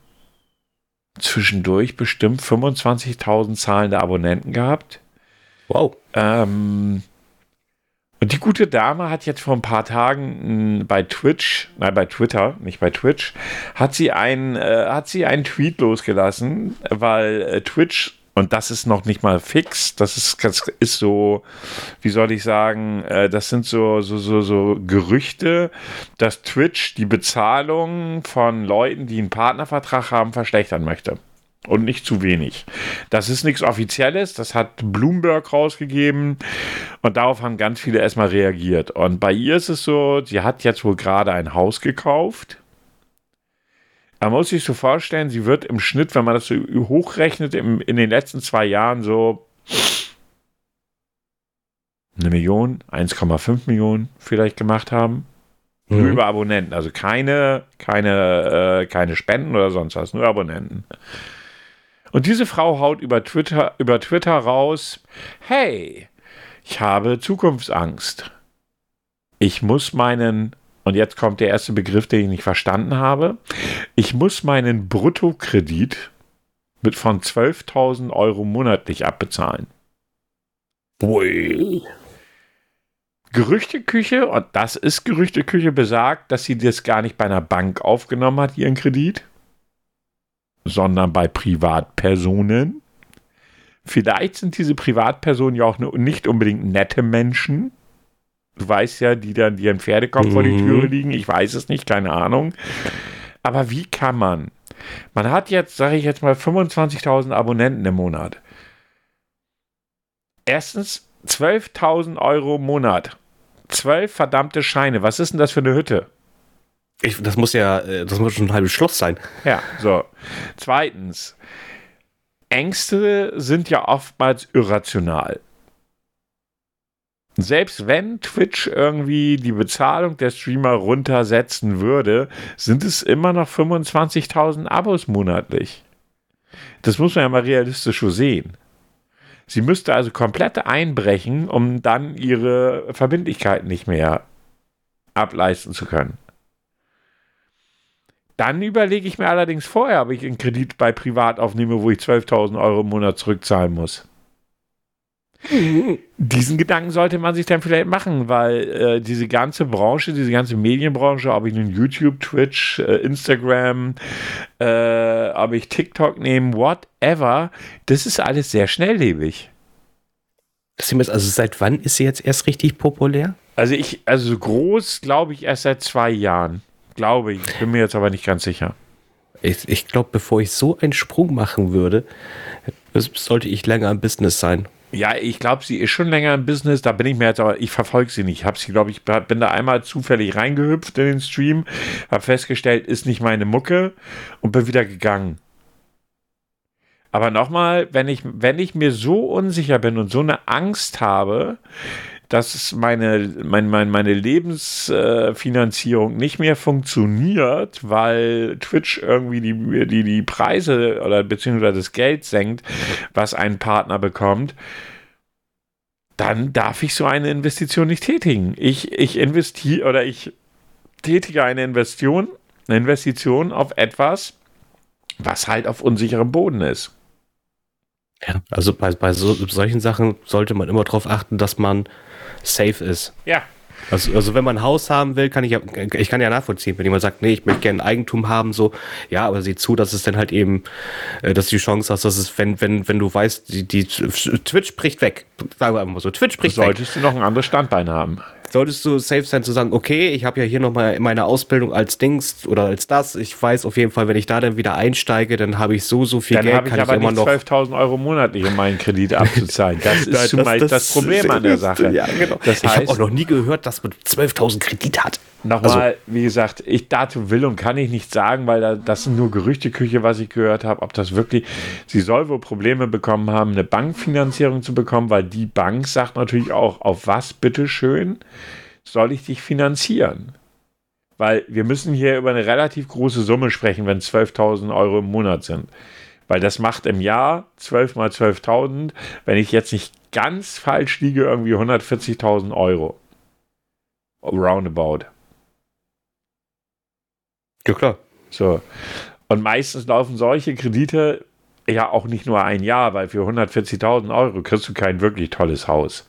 zwischendurch bestimmt 25.000 zahlende Abonnenten gehabt. Wow. Ähm, und die gute Dame hat jetzt vor ein paar Tagen bei Twitch, nein, bei Twitter, nicht bei Twitch, hat sie einen, äh, hat sie einen Tweet losgelassen, weil äh, Twitch, und das ist noch nicht mal fix, das ist, das ist so, wie soll ich sagen, äh, das sind so, so, so, so Gerüchte, dass Twitch die Bezahlung von Leuten, die einen Partnervertrag haben, verschlechtern möchte. Und nicht zu wenig. Das ist nichts Offizielles, das hat Bloomberg rausgegeben und darauf haben ganz viele erstmal reagiert. Und bei ihr ist es so, sie hat jetzt wohl gerade ein Haus gekauft. Man muss sich so vorstellen, sie wird im Schnitt, wenn man das so hochrechnet, im, in den letzten zwei Jahren so eine Million, 1,5 Millionen vielleicht gemacht haben. Nur Mhm. über Abonnenten, also keine, keine, äh, keine Spenden oder sonst was, nur Abonnenten. Und diese Frau haut über Twitter, über Twitter raus, hey, Ich habe Zukunftsangst. Ich muss meinen, und jetzt kommt der erste Begriff, den ich nicht verstanden habe, ich muss meinen Bruttokredit mit von 12.000 Euro monatlich abbezahlen. Ui. Gerüchteküche, und das ist Gerüchteküche, besagt, dass sie das gar nicht bei einer Bank aufgenommen hat, ihren Kredit, sondern bei Privatpersonen. Vielleicht sind diese Privatpersonen ja auch nicht unbedingt nette Menschen. Du weißt ja, die dann ihren Pferdekopf mhm. vor die Türe liegen. Ich weiß es nicht, keine Ahnung. Aber wie kann man? Man hat jetzt, sage ich jetzt mal, 25.000 Abonnenten im Monat. Erstens 12.000 Euro im Monat. Zwölf verdammte Scheine. Was ist denn das für eine Hütte? Ich, das muss ja, äh, das muss schon ein halbes Schloss sein. Ja, so. Zweitens, Ängste sind ja oftmals irrational. Selbst wenn Twitch irgendwie die Bezahlung der Streamer runtersetzen würde, sind es immer noch 25.000 Abos monatlich. Das muss man ja mal realistisch so sehen. Sie müsste also komplett einbrechen, um dann ihre Verbindlichkeiten nicht mehr ableisten zu können. Dann überlege ich mir allerdings vorher, ob ich einen Kredit bei Privat aufnehme, wo ich 12.000 Euro im Monat zurückzahlen muss. Diesen Gedanken sollte man sich dann vielleicht machen, weil äh, diese ganze Branche, diese ganze Medienbranche, ob ich nun YouTube, Twitch, äh, Instagram, äh, ob ich TikTok nehme, whatever, das ist alles sehr schnelllebig. Also seit wann ist sie jetzt erst richtig populär? Also ich, also groß glaube ich erst seit zwei Jahren. Glaube ich. Bin mir jetzt aber nicht ganz sicher. Ich, ich glaube, bevor ich so einen Sprung machen würde, sollte ich länger im Business sein. Ja, ich glaube, sie ist schon länger im Business. Da bin ich mir jetzt aber, ich verfolge sie nicht. Ich habe sie, glaube ich, bin da einmal zufällig reingehüpft in den Stream, habe festgestellt, ist nicht meine Mucke und bin wieder gegangen. Aber nochmal, wenn ich, wenn ich mir so unsicher bin und so eine Angst habe, dass meine, mein, mein, meine Lebensfinanzierung nicht mehr funktioniert, weil Twitch irgendwie die, die, die Preise oder beziehungsweise das Geld senkt, was ein Partner bekommt, dann darf ich so eine Investition nicht tätigen. Ich, ich investiere oder ich tätige eine Investition, eine Investition auf etwas, was halt auf unsicherem Boden ist. Ja, also bei, bei so, solchen Sachen sollte man immer darauf achten, dass man safe ist. Ja. Also, also wenn man ein Haus haben will, kann ich ja, ich kann ja nachvollziehen, wenn jemand sagt, nee, ich möchte gerne Eigentum haben, so, ja, aber sieh zu, dass es dann halt eben, äh, dass du die Chance hast, dass es, wenn, wenn, wenn du weißt, die, die Twitch bricht weg, sagen wir einfach mal so, Twitch bricht Solltest weg. Solltest du noch ein anderes Standbein haben solltest du safe sein zu sagen, okay, ich habe ja hier nochmal meine Ausbildung als Dings oder als das. Ich weiß auf jeden Fall, wenn ich da dann wieder einsteige, dann habe ich so, so viel dann Geld. Dann habe ich aber ich immer nicht 12.000 Euro monatlich, um meinen Kredit abzuzahlen. Das ist zumeist das, das, Problem an der Sache. Ja, genau. Das heißt, ich habe auch noch nie gehört, dass man 12.000 Kredit hat. Nochmal, also, wie gesagt, ich dazu will und kann ich nicht sagen, weil da, das sind nur Gerüchteküche, was ich gehört habe, ob das wirklich, sie soll wohl Probleme bekommen haben, eine Bankfinanzierung zu bekommen, weil die Bank sagt natürlich auch, auf was bitteschön soll ich dich finanzieren? Weil wir müssen hier über eine relativ große Summe sprechen, wenn 12.000 Euro im Monat sind. Weil das macht im Jahr 12 mal 12.000, wenn ich jetzt nicht ganz falsch liege, irgendwie 140.000 Euro. Roundabout. Ja, klar. So. Und meistens laufen solche Kredite ja auch nicht nur ein Jahr, weil für 140.000 Euro kriegst du kein wirklich tolles Haus.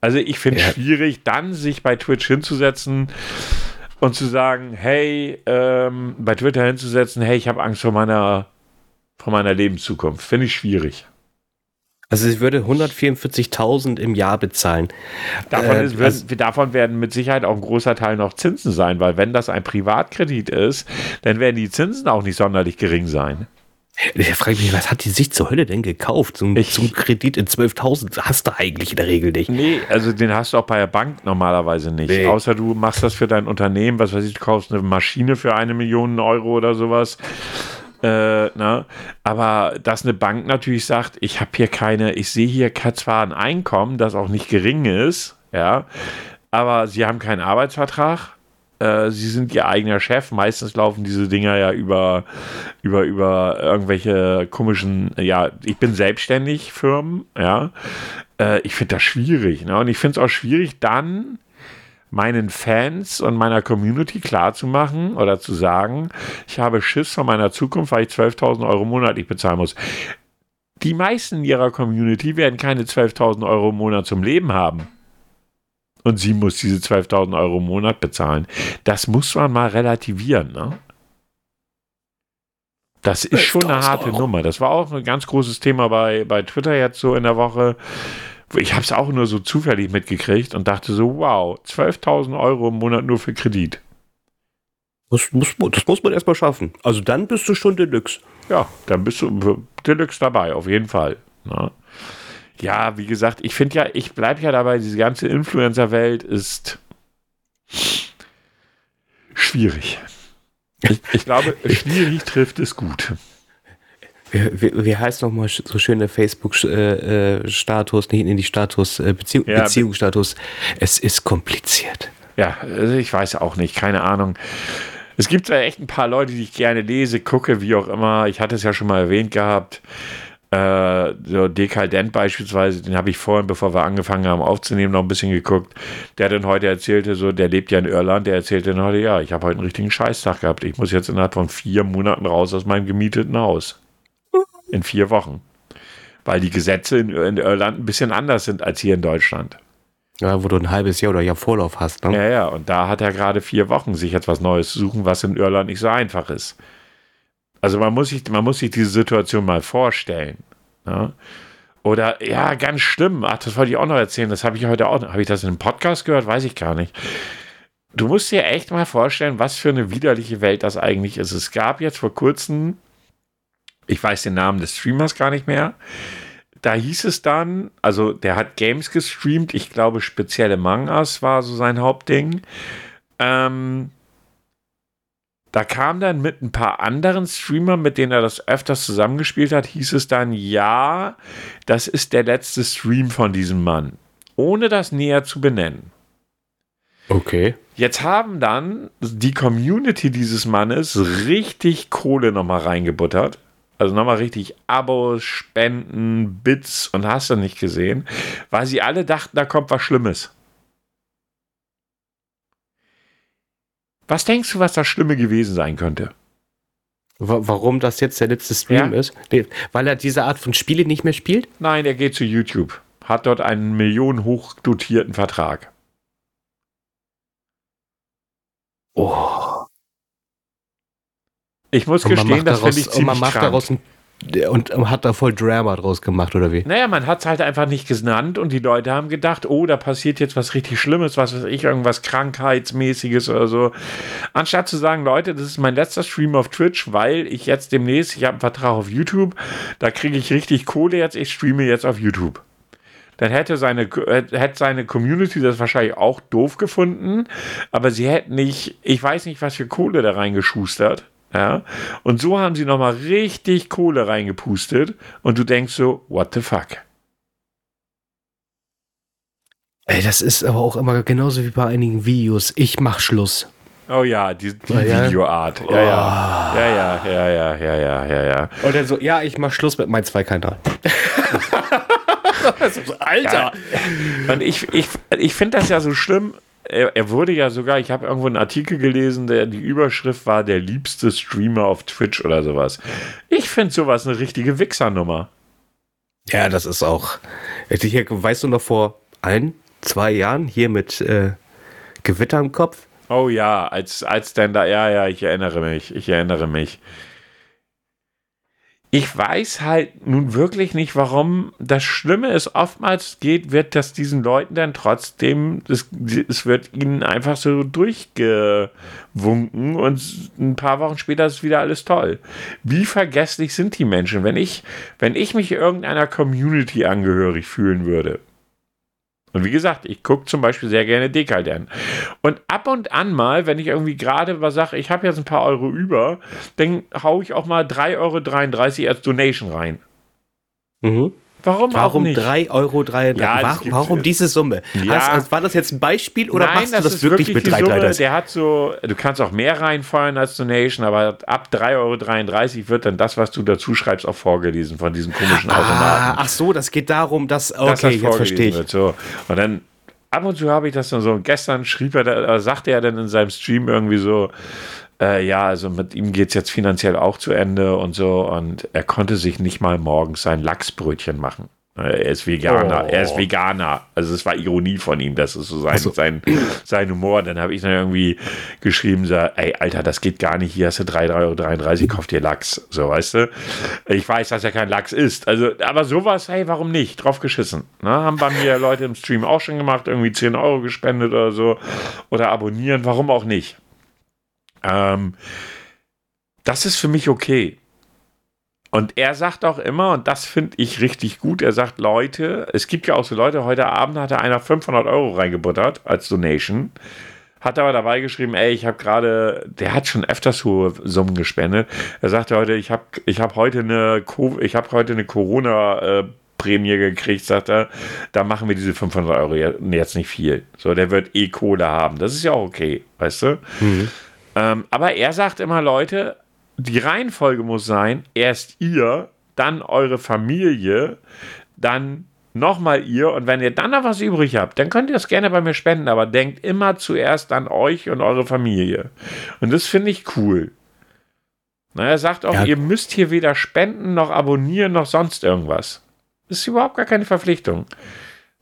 Also ich finde es ja. schwierig, dann sich bei Twitch hinzusetzen und zu sagen, hey, ähm, bei Twitter hinzusetzen, hey, ich habe Angst vor meiner, vor meiner Lebenszukunft. Finde ich schwierig. Also sie würde 144.000 im Jahr bezahlen. Davon, äh, ist, also, davon, werden mit Sicherheit auch ein großer Teil noch Zinsen sein, weil wenn das ein Privatkredit ist, dann werden die Zinsen auch nicht sonderlich gering sein. Ich frage mich, was hat die sich zur Hölle denn gekauft? So, einen Kredit in 12.000 hast du eigentlich in der Regel nicht. Nee, also den hast du auch bei der Bank normalerweise nicht. Nee. Außer du machst das für dein Unternehmen, was weiß ich, du kaufst eine Maschine für eine Million Euro oder sowas. Äh, ne? Aber dass eine Bank natürlich sagt, ich habe hier keine, ich sehe hier zwar ein Einkommen, das auch nicht gering ist, ja, aber sie haben keinen Arbeitsvertrag, Äh, sie sind ihr eigener Chef. Meistens laufen diese Dinger ja über, über, über irgendwelche komischen, ja, ich bin selbstständig Firmen, ja. Äh, ich finde das schwierig. Ne? Und ich finde es auch schwierig, dann meinen Fans und meiner Community klarzumachen oder zu sagen, ich habe Schiss von meiner Zukunft, weil ich 12.000 Euro monatlich bezahlen muss. Die meisten ihrer Community werden keine 12.000 Euro im Monat zum Leben haben. Und sie muss diese 12.000 Euro im Monat bezahlen. Das muss man mal relativieren, ne? Das ist schon eine harte Nummer. Das war auch ein ganz großes Thema bei, bei Twitter jetzt so in der Woche. Ich habe es auch nur so zufällig mitgekriegt und dachte so, wow, 12.000 Euro im Monat nur für Kredit. Das muss, das muss man erstmal schaffen. Also dann bist du schon Deluxe. Ja, dann bist du Deluxe dabei, auf jeden Fall. Na? Ne? Ja, wie gesagt, ich finde ja, ich bleibe ja dabei, diese ganze Influencer-Welt ist schwierig. Ich, ich glaube, schwierig trifft es gut. Wie, wie heißt nochmal so schön der Facebook-Status, äh, nicht in die Status, äh, Beziehung, ja, Beziehungsstatus? Es ist kompliziert. Ja, also ich weiß auch nicht, keine Ahnung. Es gibt ja echt ein paar Leute, die ich gerne lese, gucke, wie auch immer. Ich hatte es ja schon mal erwähnt gehabt. Äh, so Dekadent beispielsweise, den habe ich vorhin, bevor wir angefangen haben aufzunehmen, noch ein bisschen geguckt. Der dann heute erzählte, so, der lebt ja in Irland, der erzählte dann heute, ja, ich habe heute einen richtigen Scheißtag gehabt. Ich muss jetzt innerhalb von vier Monaten raus aus meinem gemieteten Haus. In vier Wochen. Weil die Gesetze in, in Irland ein bisschen anders sind als hier in Deutschland. Ja, wo du ein halbes Jahr oder Jahr Vorlauf hast. Ne? Ja, ja, und da hat er gerade vier Wochen sich etwas Neues zu suchen, was in Irland nicht so einfach ist. Also man muss sich, man muss sich diese Situation mal vorstellen. Ja? Oder ja, ganz schlimm. Ach, das wollte ich auch noch erzählen. Das habe ich heute auch. Habe ich das in einem Podcast gehört? Weiß ich gar nicht. Du musst dir echt mal vorstellen, was für eine widerliche Welt das eigentlich ist. Es gab jetzt vor kurzem, ich weiß den Namen des Streamers gar nicht mehr. Da hieß es dann, also der hat Games gestreamt. Ich glaube, spezielle Mangas war so sein Hauptding. Ähm, da kam dann mit ein paar anderen Streamern, mit denen er das öfters zusammengespielt hat, hieß es dann, ja, das ist der letzte Stream von diesem Mann. Ohne das näher zu benennen. Okay. Jetzt haben dann die Community dieses Mannes richtig Kohle nochmal reingebuttert. Also nochmal richtig Abos, Spenden, Bits und hast du nicht gesehen, weil sie alle dachten, da kommt was Schlimmes. Was denkst du, was das Schlimme gewesen sein könnte? Warum das jetzt der letzte Stream ja? ist? Nee, weil er diese Art von Spiele nicht mehr spielt? Nein, er geht zu YouTube. Hat dort einen millionenhoch dotierten Vertrag. Oh. Ich muss gestehen, das finde ich ziemlich man macht daraus ein und hat da voll Drama draus gemacht, oder wie? Naja, man hat es halt einfach nicht genannt und die Leute haben gedacht, oh, da passiert jetzt was richtig Schlimmes, was weiß ich, irgendwas Krankheitsmäßiges oder so. Anstatt zu sagen, Leute, das ist mein letzter Stream auf Twitch, weil ich jetzt demnächst, ich habe einen Vertrag auf YouTube, da kriege ich richtig Kohle jetzt, ich streame jetzt auf YouTube. Dann hätte seine, hätte seine Community das wahrscheinlich auch doof gefunden, aber sie hätten nicht, ich weiß nicht, was für Kohle da reingeschustert ja? Und so haben sie nochmal richtig Kohle reingepustet und du denkst so, what the fuck? Ey, das ist aber auch immer genauso wie bei einigen Videos. Ich mach Schluss. Oh ja, die, die ja, Videoart. Ja, ja. Oh. Ja, ja, ja, ja, ja, ja, ja, ja. Und dann so, ja, ich mach Schluss mit meinem Zweikanal. Alter! Ja. Und ich, ich, ich finde das ja so schlimm er, er, wurde ja sogar, ich habe irgendwo einen Artikel gelesen, der die Überschrift war der liebste Streamer auf Twitch oder sowas. Ich finde sowas eine richtige Wichsernummer. Ja, das ist auch. Hier, weißt du noch vor ein, zwei Jahren hier mit äh, Gewitter im Kopf? Oh ja, als, als denn da, ja, ja, ich erinnere mich, ich erinnere mich ich weiß halt nun wirklich nicht, warum das Schlimme ist, oftmals geht, wird das diesen Leuten dann trotzdem, es, wird ihnen einfach so durchgewunken und ein paar Wochen später ist wieder alles toll. Wie vergesslich sind die Menschen, wenn ich, wenn ich mich irgendeiner Community angehörig fühlen würde? Und wie gesagt, ich gucke zum Beispiel sehr gerne Dekadent. Und ab und an mal, wenn ich irgendwie gerade was sage, ich habe jetzt ein paar Euro über, dann haue ich auch mal 3,33 Euro als Donation rein. Mhm. Warum, warum auch nicht? 3,33 Euro? Ja, warum, warum diese Summe? Ja. Hast, also war das jetzt ein Beispiel oder Nein, machst du das ist wirklich, mit die Summe. 3,33? Der hat so, du kannst auch mehr reinfallen als Donation, aber ab 3,33 Euro wird dann das, was du dazu schreibst, auch vorgelesen von diesen komischen Ah, Automaten. ach so, das geht darum, dass. dass Okay, das jetzt verstehe ich. Wird, so. Und dann ab und zu habe ich das dann so. Und gestern schrieb er, da, äh, sagte er dann in seinem Stream irgendwie so, äh, ja, also mit ihm geht es jetzt finanziell auch zu Ende und so. Und er konnte sich nicht mal morgens sein Lachsbrötchen machen. Er ist Veganer, Oh. er ist Veganer. Also es war Ironie von ihm, das ist so sein, sein, sein Humor. Dann habe ich dann irgendwie geschrieben, so, ey, Alter, das geht gar nicht, hier hast du 3,33 Euro, kauf dir Lachs. So, weißt du? Ich weiß, dass er kein Lachs ist. Also, aber sowas, hey, warum nicht? Drauf geschissen. Ne? Haben bei mir Leute im Stream auch schon gemacht, irgendwie 10 Euro gespendet oder so. Oder abonnieren, warum auch nicht? Ähm, das ist für mich okay. Und er sagt auch immer, und das finde ich richtig gut, er sagt, Leute, es gibt ja auch so Leute, heute Abend hatte einer 500 Euro reingebuttert als Donation, hat aber dabei geschrieben, ey, ich habe gerade, der hat schon öfters hohe Summen gespendet. Er sagte heute, ich habe ich hab heute eine, Co- ich habe heute eine Corona- äh, Prämie gekriegt, sagt er, da machen wir diese 500 Euro je- jetzt nicht viel. So, der wird eh Kohle haben. Das ist ja auch okay, weißt du? Ähm, aber er sagt immer, Leute, die Reihenfolge muss sein, erst ihr, dann eure Familie, dann nochmal ihr und wenn ihr dann noch was übrig habt, dann könnt ihr das gerne bei mir spenden, aber denkt immer zuerst an euch und eure Familie. Und das finde ich cool. Na, er sagt auch, Ja. ihr müsst hier weder spenden noch abonnieren noch sonst irgendwas. Das ist überhaupt gar keine Verpflichtung.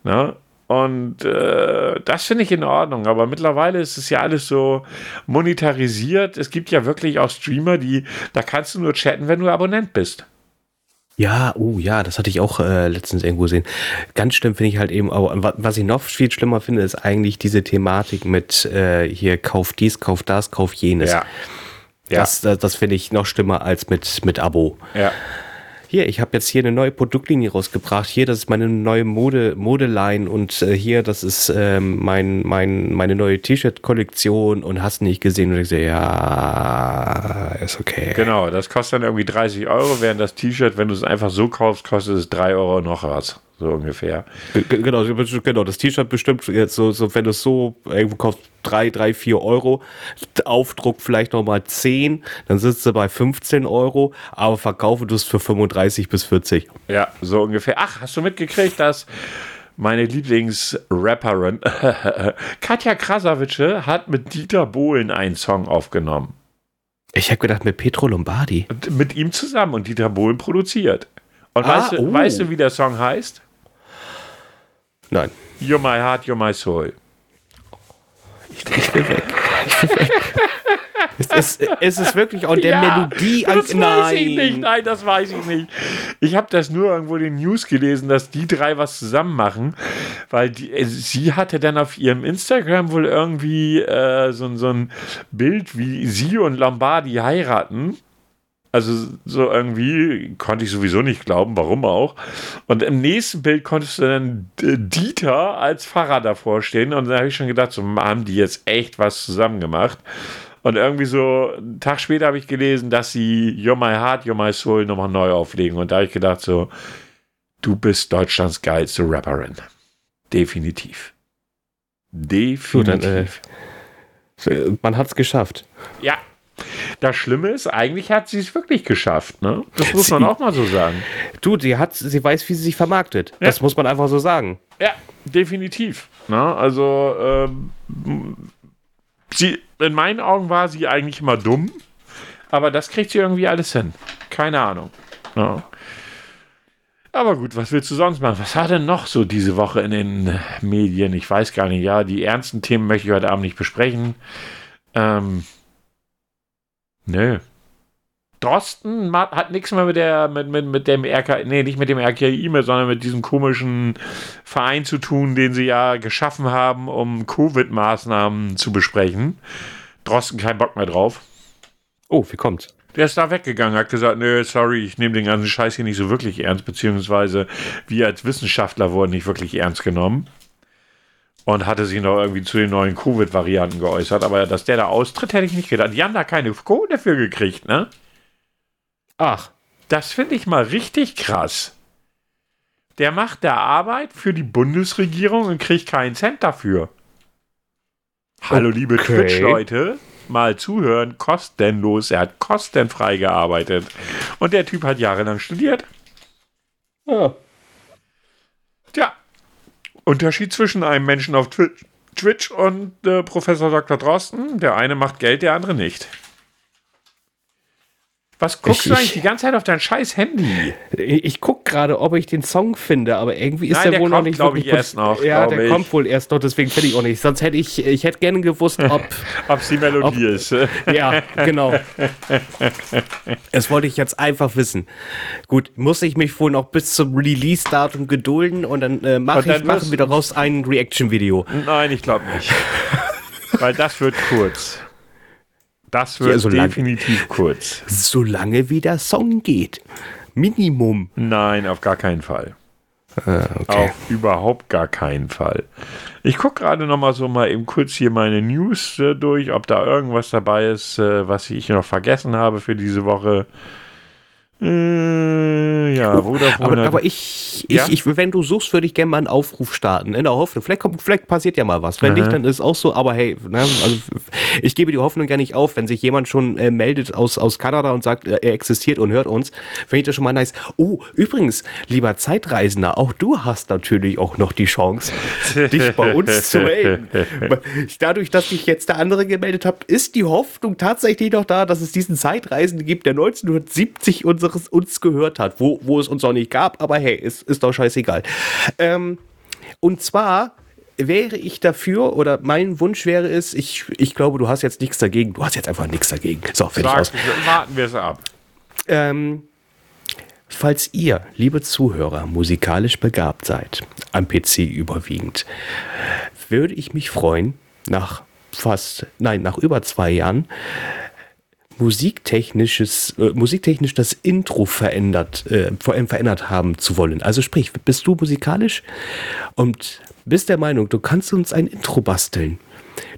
Na? Und äh, das finde ich in Ordnung. Aber mittlerweile ist es ja alles so monetarisiert. Es gibt ja wirklich auch Streamer, die, da kannst du nur chatten, wenn du Abonnent bist. Ja, oh ja, das hatte ich auch äh, letztens irgendwo gesehen. Ganz schlimm finde ich halt eben, aber wa- was ich noch viel schlimmer finde, ist eigentlich diese Thematik mit äh, hier kauf dies, kauf das, kauf jenes. Ja. Das, das, das finde ich noch schlimmer als mit, mit Abo. Ja. Hier, ich habe jetzt hier eine neue Produktlinie rausgebracht. Hier, das ist meine neue Mode, Modeline und äh, hier, das ist ähm, mein, mein, meine neue T-Shirt-Kollektion und hast nicht gesehen und ich so, ja, ist okay. Genau, das kostet dann irgendwie 30 Euro, während das T-Shirt, wenn du es einfach so kaufst, kostet es 3 Euro noch was. So ungefähr. Genau, genau, das T-Shirt bestimmt jetzt so, so, wenn du es so irgendwo kaufst, 3, 3, 4 Euro, Aufdruck vielleicht nochmal 10, dann sitzt du bei 15 Euro, aber verkaufe du es für 35 bis 40. Ja, so ungefähr. Ach, hast du mitgekriegt, dass meine Lieblingsrapperin Katja Krasavice hat mit Dieter Bohlen einen Song aufgenommen. Ich habe gedacht, mit Petro Lombardi. Und mit ihm zusammen und Dieter Bohlen produziert. Und Ah, weißt, du, oh. weißt du, wie der Song heißt? Nein. You're my heart, you're my soul. Ich, ich will weg. Ich will weg. es, ist, es ist wirklich auch der Melodie an. Das weiß ich nicht. Nein, das weiß ich nicht. Ich habe das nur irgendwo in den News gelesen, dass die drei was zusammen machen, weil die, äh, sie hatte dann auf ihrem Instagram wohl irgendwie äh, so, so ein Bild, wie sie und Lombardi heiraten. Also so irgendwie konnte ich sowieso nicht glauben, warum auch. Und im nächsten Bild konntest du dann D- Dieter als Pfarrer davor stehen und da habe ich schon gedacht, so haben die jetzt echt was zusammen gemacht. Und irgendwie so einen Tag später habe ich gelesen, dass sie You're My Heart, You're My Soul nochmal neu auflegen. Und da habe ich gedacht, so, du bist Deutschlands geilste Rapperin. Definitiv. Definitiv. dann, äh, Man hat es geschafft. ja. Das Schlimme ist, eigentlich hat sie es wirklich geschafft. Ne? Das muss man Sie- auch mal so sagen. Du, die hat, sie weiß, wie sie sich vermarktet. Das muss man einfach so sagen. Ja, definitiv. Na, also, ähm, sie, in meinen Augen war sie eigentlich immer dumm, aber das kriegt sie irgendwie alles hin. Keine Ahnung. Ja. Aber gut, was willst du sonst machen? Was war denn noch so diese Woche in den Medien? Ich weiß gar nicht. Ja, die ernsten Themen möchte ich heute Abend nicht besprechen. Ähm, nö. Drosten hat nichts mehr mit der mit, mit, mit dem RK, nee, nicht mit dem RKI mehr, sondern mit diesem komischen Verein zu tun, den sie ja geschaffen haben, um Covid-Maßnahmen zu besprechen. Drosten kein Bock mehr drauf. Oh, wie kommt's? Der ist da weggegangen, hat gesagt, nö, sorry, ich nehme den ganzen Scheiß hier nicht so wirklich ernst, beziehungsweise wir als Wissenschaftler wurden nicht wirklich ernst genommen. Und hatte sich noch irgendwie zu den neuen Covid-Varianten geäußert, aber dass der da austritt, hätte ich nicht gedacht. Die haben da keine Kohle dafür gekriegt, ne? Ach, Das finde ich mal richtig krass. Der macht da Arbeit für die Bundesregierung und kriegt keinen Cent dafür. Hallo, liebe Okay. Twitch-Leute, mal zuhören, kostenlos. Er hat kostenfrei gearbeitet. Und der Typ hat jahrelang studiert. Ja. Unterschied zwischen einem Menschen auf Twitch, Twitch und äh, Professor Dr. Drosten. Der eine macht Geld, der andere nicht. Was guckst Ich- du eigentlich ich- die ganze Zeit auf dein scheiß Handy? Ich, ich guck gerade, ob ich den Song finde, aber irgendwie ist Nein, der, der wohl noch kommt, nicht glaub wirklich ich, erst noch, Ja, der ich. kommt wohl erst noch, deswegen finde ich auch nicht. Sonst hätte ich, ich hätte gerne gewusst, ob. Ob es die Melodie ist. ja, genau. Das wollte ich jetzt einfach wissen. Gut, muss ich mich wohl noch bis zum Release-Datum gedulden und dann äh, mache ich machen wir daraus ein Reaction-Video. Nein, ich glaube nicht. Weil das wird kurz. Das wird Ja, so lang- definitiv kurz. Solange wie der Song geht. Minimum. Nein, auf gar keinen Fall. okay. Auf überhaupt gar keinen Fall. Ich gucke gerade noch mal so mal eben kurz hier meine News äh, durch, ob da irgendwas dabei ist, äh, was ich noch vergessen habe für diese Woche. Äh, ja, Vodafone Aber, aber ich, Ja? ich, ich, wenn du suchst, würde ich gerne mal einen Aufruf starten. In der Hoffnung, vielleicht, kommt, vielleicht passiert ja mal was. Wenn nicht, dann ist auch so. Aber hey, ne, also ich gebe die Hoffnung ja nicht auf, wenn sich jemand schon äh, meldet aus, aus Kanada und sagt, äh, er existiert und hört uns. Finde ich das schon mal nice. Oh, übrigens, lieber Zeitreisender, auch du hast natürlich auch noch die Chance, dich bei uns zu melden. Dadurch, dass ich jetzt der andere gemeldet habe, ist die Hoffnung tatsächlich noch da, dass es diesen Zeitreisenden gibt, der 1970 unseres, uns gehört hat, wo, wo es uns auch nicht gab, aber hey, ist, ist doch scheißegal. Ähm, und zwar wäre ich dafür, oder mein Wunsch wäre es, ich, ich glaube, du hast jetzt nichts dagegen, du hast jetzt einfach nichts dagegen. So, fertig aus. Warten wir es ab. Ähm, falls ihr, liebe Zuhörer, musikalisch begabt seid, am PC überwiegend, würde ich mich freuen, nach fast, nein, nach über zwei Jahren, musiktechnisches, äh, musiktechnisch das Intro verändert, äh, ver- verändert haben zu wollen. Also sprich, bist du musikalisch und bist der Meinung, du kannst uns ein Intro basteln.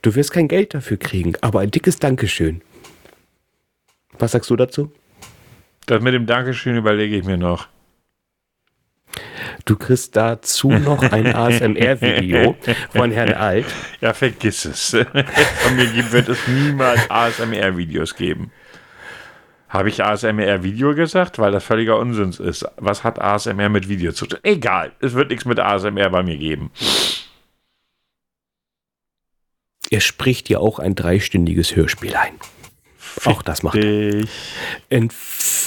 Du wirst kein Geld dafür kriegen, aber ein dickes Dankeschön. Was sagst du dazu? Das mit dem Dankeschön überlege ich mir noch. Du kriegst dazu noch ein ASMR-Video von Herrn Alt. Ja, vergiss es. Von mir wird es niemals ASMR-Videos geben. Habe ich ASMR-Video gesagt? Weil das völliger Unsinn ist. Was hat ASMR mit Video zu tun? Egal, es wird nichts mit ASMR bei mir geben. Er spricht dir auch ein dreistündiges Hörspiel ein. Auch das macht er. In,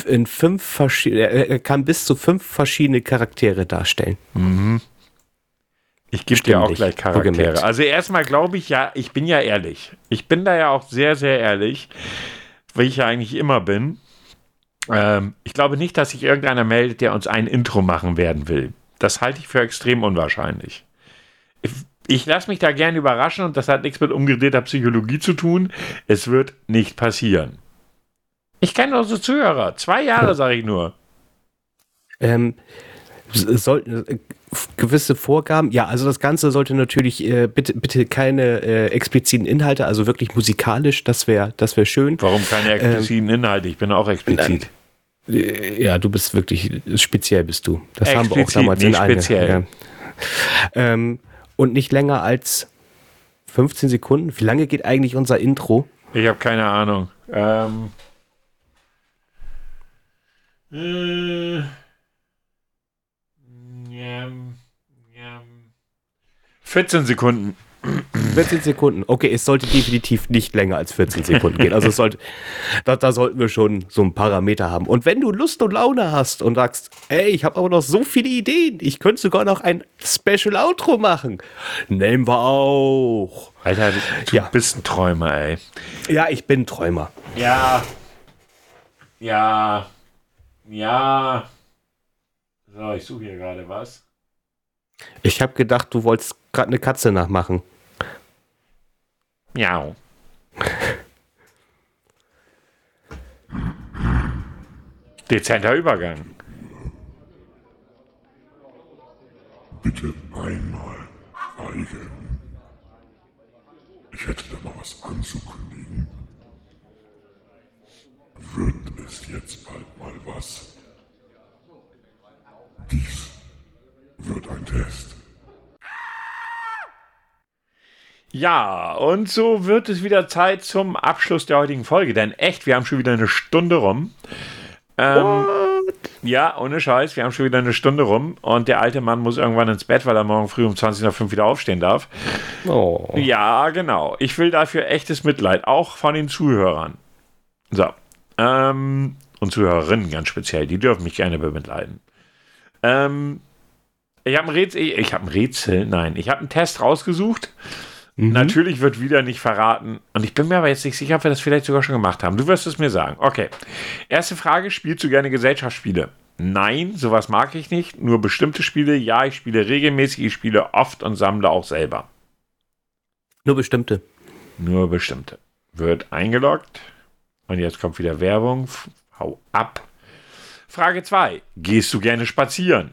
in fünf verschiedene, er kann bis zu fünf verschiedene Charaktere darstellen. Ich gebe dir auch gleich Charaktere. Also erstmal glaube ich ja, ich bin ja ehrlich. Ich bin da ja auch sehr, sehr ehrlich, wie ich ja eigentlich immer bin. Ähm, ich glaube nicht, dass sich irgendeiner meldet, der uns ein Intro machen werden will. Das halte ich für extrem unwahrscheinlich. Ich, lasse mich da gerne überraschen und das hat nichts mit umgedrehter Psychologie zu tun. Es wird nicht passieren. Ich kenne unsere Zuhörer. Zwei Jahre, sage ich nur. Ähm, s- soll, äh, gewisse Vorgaben, ja, also das Ganze sollte natürlich äh, bitte, bitte keine äh, expliziten Inhalte, also wirklich musikalisch, das wäre das wär schön. Warum keine expliziten Inhalte? Ich bin auch explizit. Äh, Ja, du bist wirklich speziell bist du. Das haben wir auch Explizit, damals in einer. speziell. Ja. Ähm, und nicht länger als 15 Sekunden. Wie lange geht eigentlich unser Intro? Ich habe keine Ahnung. Ähm. Äh, njam, njam. 14 Sekunden. 14 Sekunden. Okay, es sollte definitiv nicht länger als 14 Sekunden gehen. Also es sollte, da, da sollten wir schon so einen Parameter haben. Und wenn du Lust und Laune hast und sagst, ey, ich habe aber noch so viele Ideen, ich könnte sogar noch ein Special Outro machen, nehmen wir auch. Alter, du, Ja. bist ein Träumer, ey. Ja, ich bin Träumer. Ja. Ja. Ja. So, ich suche hier gerade was. Ich habe gedacht, du wolltest gerade eine Katze nachmachen. Miau. Dezenter Übergang. Bitte einmal schweigen. Ich hätte da noch was anzukündigen. Wird es jetzt bald mal was? Dies dein Test. Ja, und so wird es wieder Zeit zum Abschluss der heutigen Folge. Denn echt, wir haben schon wieder eine Stunde rum. Ähm, ja, ohne Scheiß, wir haben schon wieder eine Stunde rum und der alte Mann muss irgendwann ins Bett, weil er morgen früh um 20 nach 5 wieder aufstehen darf. Oh. Ja, genau. Ich will dafür echtes Mitleid, auch von den Zuhörern. So. Ähm, und Zuhörerinnen ganz speziell, die dürfen mich gerne bemitleiden. Ähm, ich habe ein Rätsel, ich habe ein Rätsel, nein, ich habe einen Test rausgesucht. Natürlich wird wieder nicht verraten. Und ich bin mir aber jetzt nicht sicher, ob wir das vielleicht sogar schon gemacht haben. Du wirst es mir sagen. Okay. Erste Frage: Spielst du gerne Gesellschaftsspiele? Nein, sowas mag ich nicht. Nur bestimmte Spiele. Ja, ich spiele regelmäßig, ich spiele oft und sammle auch selber. Nur bestimmte. Nur bestimmte. Wird eingeloggt. Und jetzt kommt wieder Werbung. Hau ab. Frage 2. Gehst du gerne spazieren?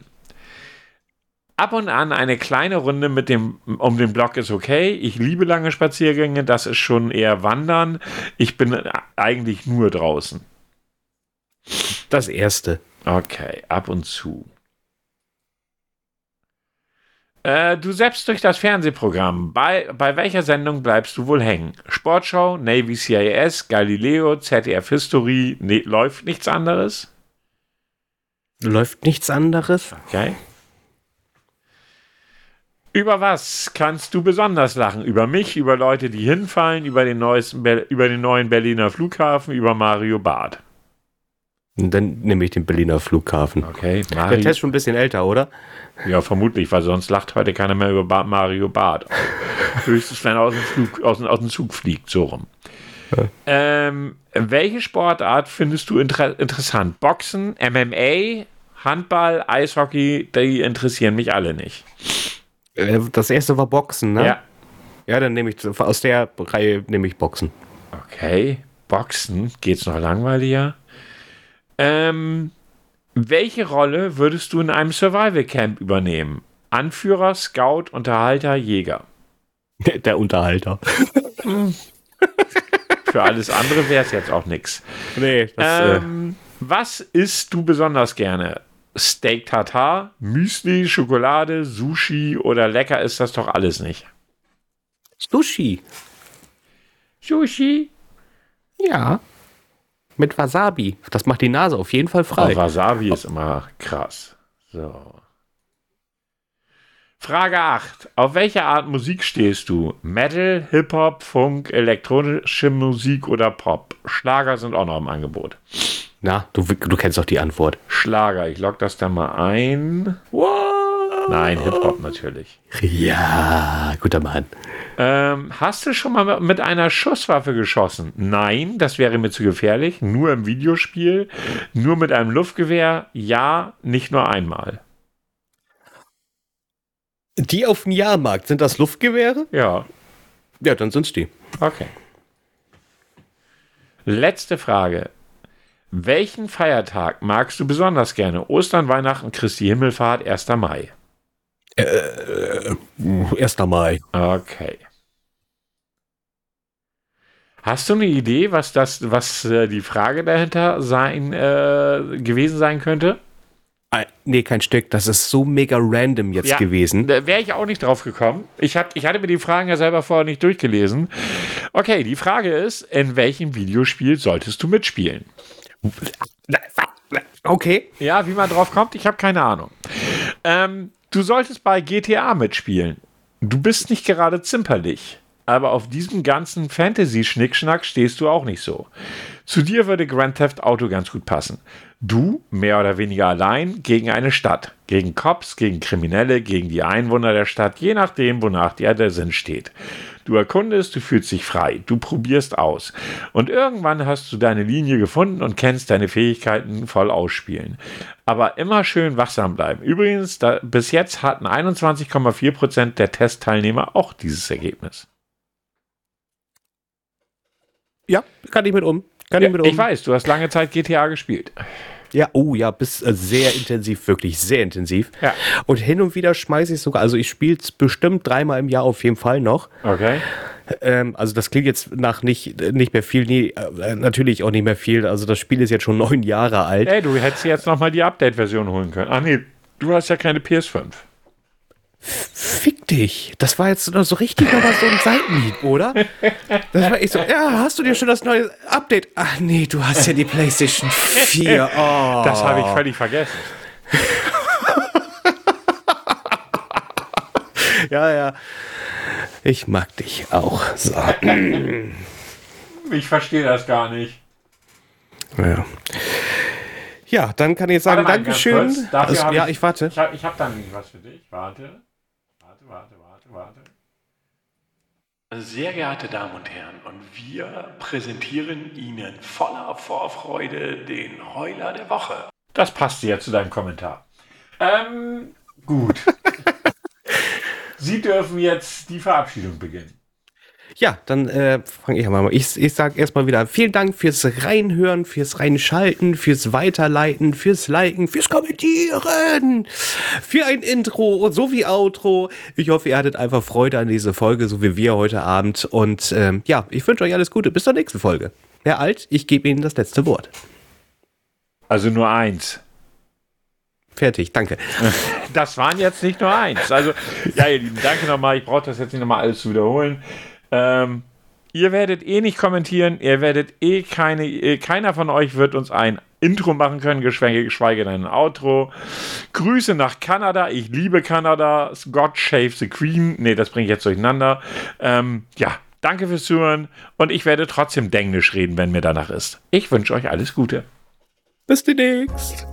Ab und an eine kleine Runde mit dem, um den Block ist okay. Ich liebe lange Spaziergänge. Das ist schon eher Wandern. Ich bin eigentlich nur draußen. Das erste. Okay, ab und zu. Äh, du selbst durch das Fernsehprogramm. Bei, bei welcher Sendung bleibst du wohl hängen? Sportschau, Navy CIS, Galileo, ZDF History, ne, läuft nichts anderes? Läuft nichts anderes? Okay. Über was kannst du besonders lachen? Über mich, über Leute, die hinfallen, über den, neuesten Be über den neuen Berliner Flughafen, über Mario Barth. Dann nehme ich den Berliner Flughafen. Okay, Der Mario. Test ist schon ein bisschen älter, oder? Ja, vermutlich, weil sonst lacht heute keiner mehr über Mario Barth. Höchstens, wenn er aus dem, Flug, aus, aus dem Zug fliegt, so rum. Ähm, welche Sportart findest du inter interessant? Boxen, MMA, Handball, Eishockey, die interessieren mich alle nicht. Äh, Das erste war Boxen, ne? Ja. Ja, dann nehme ich aus der Reihe nehme ich Boxen. Okay, Boxen, geht's noch langweiliger? Ähm, welche Rolle würdest du in einem Survival Camp übernehmen? Anführer, Scout, Unterhalter, Jäger. Der Unterhalter. Für alles andere wäre es jetzt auch nichts. Nee, das, Ähm, was isst du besonders gerne? Steak Tartar, Müsli, Schokolade, Sushi oder lecker ist das doch alles nicht. Sushi. Sushi? Ja. Mit Wasabi. Das macht die Nase auf jeden Fall frei. Oh, Wasabi ist immer krass. So. Frage 8. Auf welche Art Musik stehst du? Metal, Hip-Hop, Funk, elektronische Musik oder Pop? Schlager sind auch noch im Angebot. Na, du, du kennst doch die Antwort. Schlager, ich log das da mal ein. Nein, Hip-Hop natürlich. Ja, guter Mann. Ähm, hast du schon mal mit einer Schusswaffe geschossen? Nein, das wäre mir zu gefährlich. Nur im Videospiel. Nur mit einem Luftgewehr? Ja, nicht nur einmal. Die auf dem Jahrmarkt, sind das Luftgewehre? Ja, Ja, dann sind's die. okay. Letzte Frage. Welchen Feiertag magst du besonders gerne? Ostern, Weihnachten, Christi Himmelfahrt, 1. Mai. 1. Mai. Okay. Hast du eine Idee, was das, was äh, die Frage dahinter sein äh, gewesen sein könnte? Nee, kein Stück. Das ist so mega random jetzt gewesen. Da wäre ich auch nicht drauf gekommen. Ich, hab, ich hatte mir die Fragen ja selber vorher nicht durchgelesen. Okay, die Frage ist, in welchem Videospiel solltest du mitspielen? Okay. Ja, wie man drauf kommt, ich habe keine Ahnung. Ähm, du solltest bei GTA mitspielen. Du bist nicht gerade zimperlich. Aber auf diesem ganzen Fantasy-Schnickschnack stehst du auch nicht so. Zu dir würde Grand Theft Auto ganz gut passen. Du, mehr oder weniger allein, gegen eine Stadt. Gegen Cops, gegen Kriminelle, gegen die Einwohner der Stadt, je nachdem, wonach dir der Sinn steht. Du erkundest, du fühlst dich frei, du probierst aus. Und irgendwann hast du deine Linie gefunden und kennst deine Fähigkeiten voll ausspielen. Aber immer schön wachsam bleiben. Übrigens, da, bis jetzt hatten 21,4% der Testteilnehmer auch dieses Ergebnis. Ja, kann ich mit um. Kann Ja, ich mit um. ich weiß, du hast lange Zeit GTA gespielt. Ja, oh ja, bis äh, sehr intensiv, wirklich sehr intensiv. Ja. Und hin und wieder schmeiße ich sogar, also ich spiele es bestimmt dreimal im Jahr auf jeden Fall noch. Okay. Ähm, also das klingt jetzt nach nicht, nicht mehr viel, nee, äh, natürlich auch nicht mehr viel. Also das Spiel ist jetzt schon neun Jahre alt. Ey, du hättest jetzt nochmal die Update-Version holen können. Ah nee, du hast ja keine PS5. Fick dich. Das war jetzt so richtig nochmal so ein Seitenhieb, oder? Das war echt so, ja, hast du dir schon das neue Update? Ach nee, du hast ja die PlayStation 4. Oh. Das habe ich völlig vergessen. Ja, ja. Ich mag dich auch. So. Ich verstehe das gar nicht. Ja. ja, dann kann ich jetzt sagen, mal, Dankeschön. Also, ja, ich warte. Ich habe ich hab da nämlich was für dich. Warte, warte, warte, warte. Sehr geehrte Damen und Herren, und wir präsentieren Ihnen voller Vorfreude den Heuler der Woche. Das passt ja zu deinem Kommentar. Ähm, gut. Sie dürfen jetzt die Verabschiedung beginnen. Ja, dann äh, fange ich mal an. Ich, ich sage erstmal wieder vielen Dank fürs Reinhören, fürs Reinschalten, fürs Weiterleiten, fürs Liken, fürs Kommentieren, für ein Intro sowie Outro. Ich hoffe, ihr hattet einfach Freude an dieser Folge, so wie wir heute Abend. Und ähm, ja, ich wünsche euch alles Gute. Bis zur nächsten Folge. Herr Alt, ich gebe Ihnen das letzte Wort. Also nur eins. Fertig, danke. Das waren jetzt nicht nur eins. Also, ja, ihr Lieben, danke nochmal. Ich brauche das jetzt nicht nochmal alles zu wiederholen. Ähm, ihr werdet eh nicht kommentieren. Ihr werdet eh keine, eh, keiner von euch wird uns ein Intro machen können, geschweige, denn ein Outro. Grüße nach Kanada. Ich liebe Kanada. God Shave the Queen. Nee, das bringe ich jetzt durcheinander. Ähm, ja, danke fürs Zuhören. Und ich werde trotzdem Denglisch reden, wenn mir danach ist. Ich wünsche euch alles Gute. Bis demnächst.